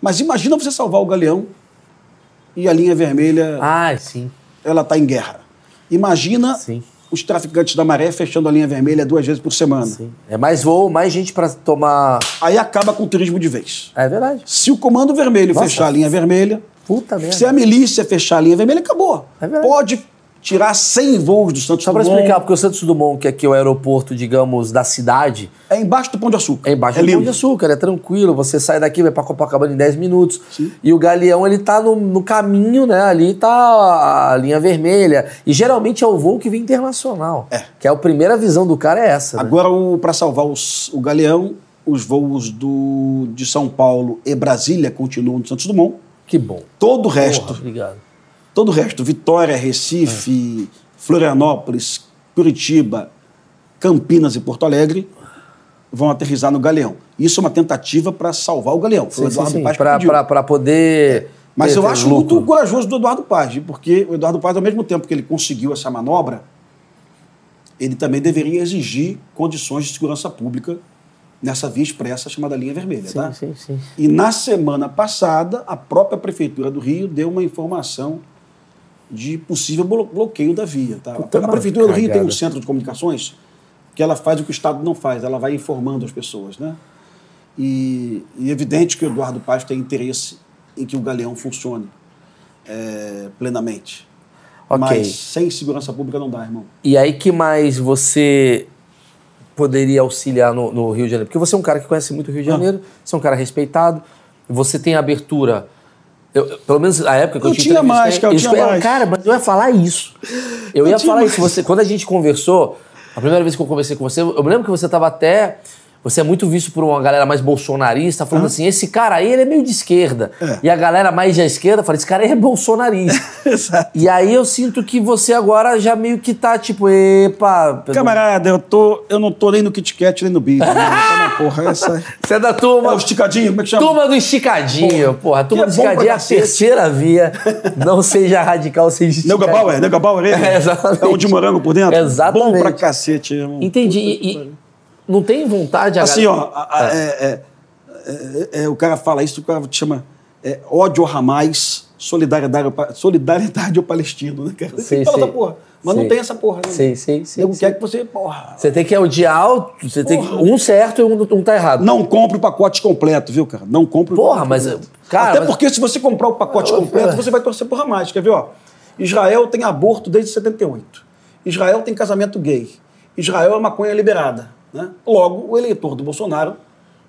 Mas imagina você salvar o Galeão e a linha vermelha Ah, sim. ela está em guerra. Imagina Sim. Os traficantes da maré fechando a linha vermelha duas vezes por semana. Sim. É mais voo, mais gente para tomar. Aí acaba com o turismo de vez. É verdade. Se o Comando Vermelho Nossa. fechar a linha vermelha, Puta merda. se a milícia fechar a linha vermelha, acabou. É verdade. Pode tirar 100 voos do Santos Só para Dumont. explicar, porque o Santos Dumont, que aqui é o aeroporto, digamos, da cidade, É embaixo do Pão de Açúcar. é embaixo é do Pão de Açúcar, é tranquilo, você sai daqui, vai pra Copacabana em 10 minutos. Sim. E o Galeão, ele tá no, no caminho, né? Ali tá a linha vermelha. E geralmente é o voo que vem internacional. É. Que é a primeira visão do cara é essa. né? Agora, para salvar os- o Galeão, os voos do, de São Paulo e Brasília continuam no Santos Dumont. Que bom. Todo o resto, Porra, obrigado. Todo o resto, Vitória, Recife, Florianópolis, Curitiba, Campinas e Porto Alegre, vão aterrissar no Galeão. Isso é uma tentativa para salvar o Galeão. Sim, sim, sim. Pra poder. Mas ter- eu acho lucro. muito corajoso do Eduardo Paz, porque o Eduardo Paz, ao mesmo tempo que ele conseguiu essa manobra, ele também deveria exigir condições de segurança pública nessa via expressa chamada linha vermelha. Sim, tá? sim, sim. E na semana passada, a própria Prefeitura do Rio deu uma informação de possível blo- bloqueio da via. Tá? Puta, a Prefeitura do Rio tem um centro de comunicações que ela faz o que o Estado não faz, ela vai informando as pessoas. Né? E, e é evidente que o Eduardo Paz tem interesse em que o Galeão funcione é, plenamente. Ok. Mas sem segurança pública não dá, irmão. E aí que mais você poderia auxiliar no, no Rio de Janeiro? Porque você é um cara que conhece muito o Rio de Ah. Janeiro, você é um cara respeitado, você tem abertura. Eu- pelo menos a época que eu, Eu tinha mais, cara, eu tinha espe- mais. Cara, mas eu ia falar isso. Eu, Eu ia tinha falar mais. isso. Você, quando a gente conversou, a primeira vez que eu conversei com você, eu me lembro que você estava até. Você é muito visto por uma galera mais bolsonarista, falando assim: esse cara aí ele é meio de esquerda. É. E a galera mais da esquerda fala: esse cara aí é bolsonarista. Exato. E aí eu sinto que você agora já meio que tá tipo, epa. Camarada, eu, tô, eu não tô nem no Kit Kat nem no Bibi. né? Porra, essa... Você é da É turma. o esticadinho, como é que chama? Turma do esticadinho, porra. A turma do é pra esticadinho é a terceira via. Não seja radical, seja esticadinho. Bauer, Nega Bauer, ele? É, exatamente. É um de morango por dentro? Exatamente. Bom pra cacete, irmão. Entendi. E, e não tem vontade Assim, ó, a- a- é, é, é, é, o cara fala isso, o cara te chama é, ódio a Ramais, solidariedade, solidariedade ao palestino, né, cara? Sim, fala sim. porra. Mas Sim. não tem essa porra, né? Sim, sim, sim. Nego sim. quer que você, porra, Você tem que odiar, o- você tem que, um certo e um, um tá errado. não compre o pacote completo, viu, cara? Não compre o Porra, mas, completo. cara, Até mas- porque se você comprar o pacote Eu- completo, você vai torcer por Hamas. Quer ver, ó? Israel tem aborto desde 78. Israel tem casamento gay. Israel é maconha liberada. Né? Logo, o eleitor do Bolsonaro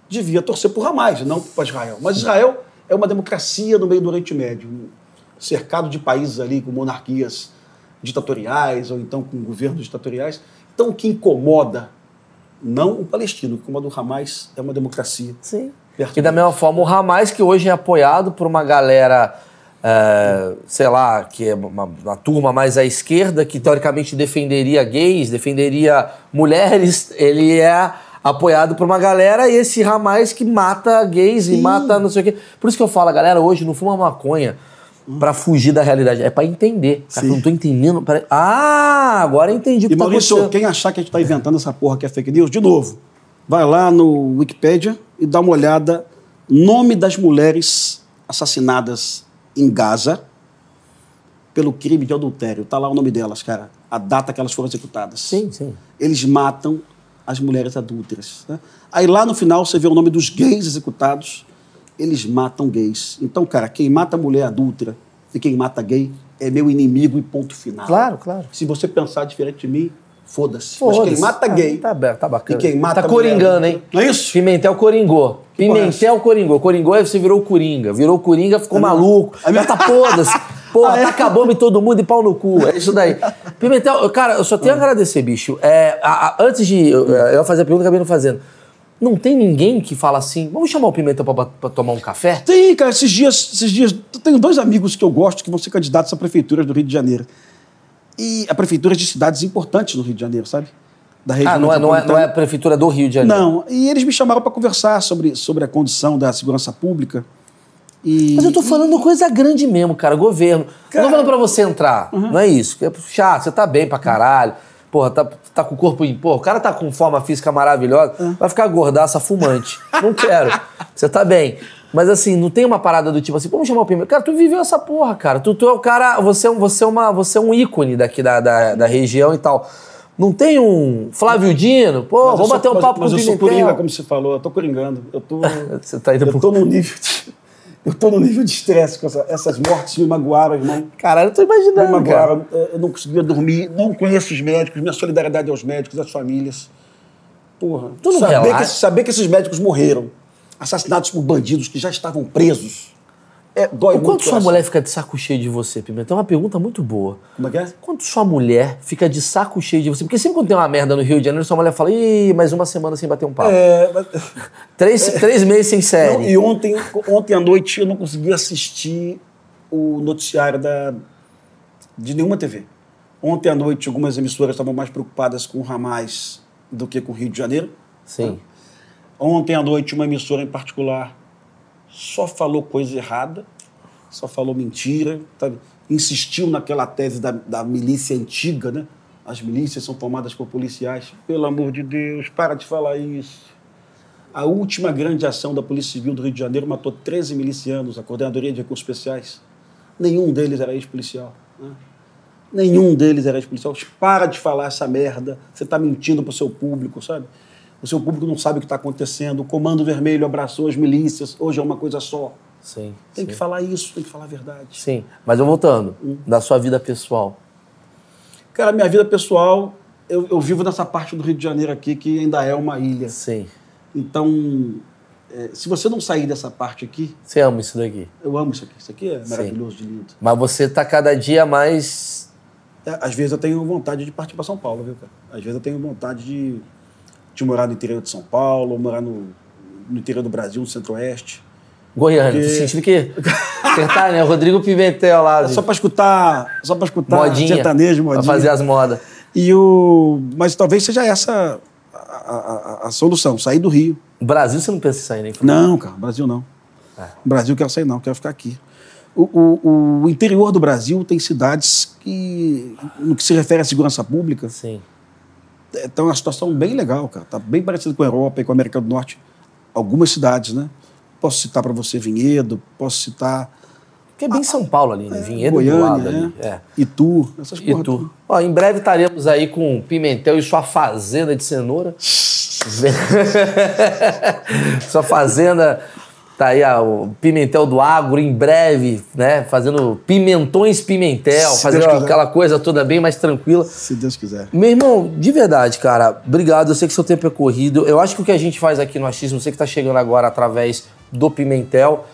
devia torcer por Hamas, não para Israel. Mas Israel é uma democracia no meio do Oriente Médio, um cercado de países ali com monarquias ditatoriais ou então com governos ditatoriais. Então, o que incomoda não o palestino, o que incomoda o Hamas é uma democracia. Sim. E da mesma forma, o Hamas, que hoje é apoiado por uma galera, é, sei lá, que é uma, uma turma mais à esquerda, que teoricamente defenderia gays, defenderia mulheres, ele é apoiado por uma galera e esse Hamas que mata gays e mata não sei o quê. Por isso que eu falo, a galera hoje não fuma maconha pra fugir da realidade, é pra entender. Cara, Sim. eu não tô entendendo. pera- Ah, agora entendi o que E tá Maurício, acontecendo. quem achar que a gente está inventando essa porra que é fake news, de novo, vai lá no Wikipedia e dá uma olhada. Nome das mulheres assassinadas em Gaza pelo crime de adultério. Tá lá o nome delas, cara. A data que elas foram executadas. Sim, sim. Eles matam as mulheres adúlteras. né? Aí lá no final você vê o nome dos gays executados. Eles matam gays. Então, cara, quem mata mulher adúltera e quem mata gay é meu inimigo e ponto final. Claro, claro. Se você pensar diferente de mim, Foda-se. Mas Foda-se. quem mata gay. Ah, tá, tá bacana. E quem mata Tá mulher- coringando, hein? Não é isso? Pimentel coringou. É Pimentel coringou. Coringou aí você virou coringa. Virou coringa, ficou maluco. A minha- Já tá foda-se. Porra, Ah, é? taca a bomba em todo mundo e pau no cu. É isso daí. Pimentel, cara, eu só tenho a agradecer, bicho. É, a- a- antes de eu, eu fazer a pergunta, acabei não fazendo. Não tem ninguém que fala assim, vamos chamar o Pimentel pra, pra tomar um café? Tem, cara, esses dias, esses dias. Eu tenho dois amigos que eu gosto que vão ser candidatos a prefeituras do Rio de Janeiro. E a prefeituras de cidades importantes no Rio de Janeiro, sabe? Da região Ah, não é, não, é, não é a prefeitura do Rio de Janeiro. Não, e eles me chamaram para conversar sobre, sobre a condição da segurança pública. E, Mas eu tô falando coisa grande mesmo, cara, governo. Eu Cara- tô falando pra você entrar, não é isso. É chato, você tá bem pra caralho. Porra, tá, tá com o corpo em. Porra, o cara tá com forma física maravilhosa, vai ficar gordaça fumante. Não quero. Você tá bem. Mas assim, não tem uma parada do tipo assim, vamos chamar o primeiro. Cara, tu viveu essa porra, cara. Tu, tu é o cara. Você é um, você é uma, você é um ícone daqui da, da, da região e tal. Não tem um Flávio Dino? Pô, Mas vamos sou- bater um mas- papo mas com o eu sou coringa, como você falou, eu tô coringando. Eu tô, Você tá indo eu pro... tô num nível de, eu tô num nível de estresse com essa- essas mortes me magoaram, irmão. Caralho, eu tô Me imaginando, cara. magoaram. Eu não conseguia dormir, não conheço os médicos, minha solidariedade aos médicos, às famílias. Porra, saber, que, saber que esses médicos morreram, assassinados por bandidos que já estavam presos, é, dói O muito. quanto sua mulher fica de saco cheio de você, Pimentel? É uma pergunta muito boa. Como é que é? Quanto sua mulher fica de saco cheio de você? Porque sempre quando tem uma merda no Rio de Janeiro, sua mulher fala, ih, mais uma semana sem bater um papo. É, mas- Três, três meses sem Não, série. e ontem, ontem à noite eu não consegui assistir o noticiário da, de nenhuma TV. Ontem à noite algumas emissoras estavam mais preocupadas com o Hamas do que com o Rio de Janeiro. Sim. Ontem à noite uma emissora em particular só falou coisa errada, só falou mentira, sabe? insistiu naquela tese da, da milícia antiga, né? As milícias são formadas por policiais. Pelo amor de Deus, para de falar isso. A última grande ação da Polícia Civil do Rio de Janeiro matou 13 milicianos, a Coordenadoria de Recursos Especiais. Nenhum deles era ex-policial. né? Nenhum deles era ex-policial. Para de falar essa merda. Você está mentindo para o seu público, sabe? O seu público não sabe o que está acontecendo. O Comando Vermelho abraçou as milícias. Hoje é uma coisa só. Sim. Tem sim. que falar isso, tem que falar a verdade. Sim. Mas eu voltando, da sua vida pessoal. Cara, minha vida pessoal, eu, eu vivo nessa parte do Rio de Janeiro aqui que ainda é uma ilha. Sim. Então, é, se você não sair dessa parte aqui, Você ama isso daqui. eu amo isso aqui. Isso aqui é maravilhoso de lindo. Mas você tá cada dia mais. É, às vezes eu tenho vontade de partir para São Paulo, viu, cara? Às vezes eu tenho vontade de, de morar no interior de São Paulo, morar no, no interior do Brasil, no centro-oeste. Goiânia. Porque- sentindo que. Tá, né? Rodrigo Pimentel lá. É só para escutar, só para escutar modinha. sertanejo, Pra modinha. fazer as modas. E o, mas talvez seja essa a, a- a- solução, sair do Rio. Brasil você não pensa em sair nem Não, cara, Brasil não. É. Brasil quero sair não, quero ficar aqui. O, o- o interior do Brasil tem cidades que, no que se refere à segurança pública, Sim. Está uma situação bem legal, cara. Está bem parecido com a Europa e com a América do Norte. Algumas cidades, né? Posso citar para você Vinhedo, posso citar Porque é bem São Paulo ali, né? Vinhedo do Goiânia, lado né? ali. É. Itu, essas porra tu? tudo. Ó, em breve estaremos aí com Pimentel e sua fazenda de cenoura. sua fazenda tá aí o Pimentel do Agro em breve, né? Fazendo pimentões Pimentel, Se fazendo Deus quiser. aquela coisa toda bem mais tranquila. Se Deus quiser. Meu irmão, de verdade, cara, obrigado. Eu sei que seu tempo é corrido. Eu acho que o que a gente faz aqui no Achismo, você que tá chegando agora através do Pimentel.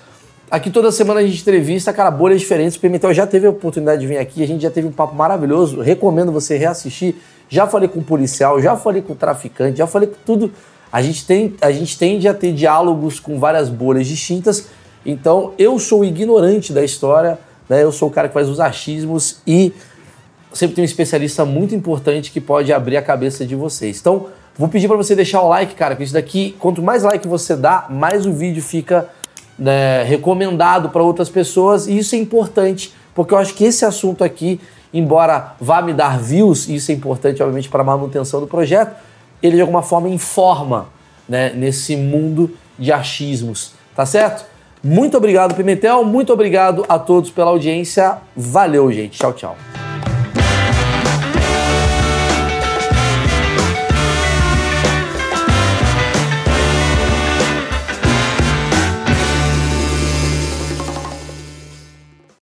Aqui toda semana a gente entrevista, cara, bolhas diferentes. O Pimentel já teve a oportunidade de vir aqui, a gente já teve um papo maravilhoso. Recomendo você reassistir. Já falei com o policial, já falei com o traficante, já falei com tudo. A gente, tem, a gente tende a ter diálogos com várias bolhas distintas. Então, eu sou ignorante da história, né? Eu sou o cara que faz os achismos e sempre tem um especialista muito importante que pode abrir a cabeça de vocês. Então, vou pedir para você deixar o like, cara, que isso daqui, quanto mais like você dá, mais o vídeo fica né, recomendado para outras pessoas e isso é importante, porque eu acho que esse assunto aqui, embora vá me dar views, e isso é importante, obviamente, para a manutenção do projeto, ele de alguma forma informa né, nesse mundo de achismos, tá certo? Muito obrigado, Pimentel, muito obrigado a todos pela audiência. Valeu, gente. Tchau, tchau.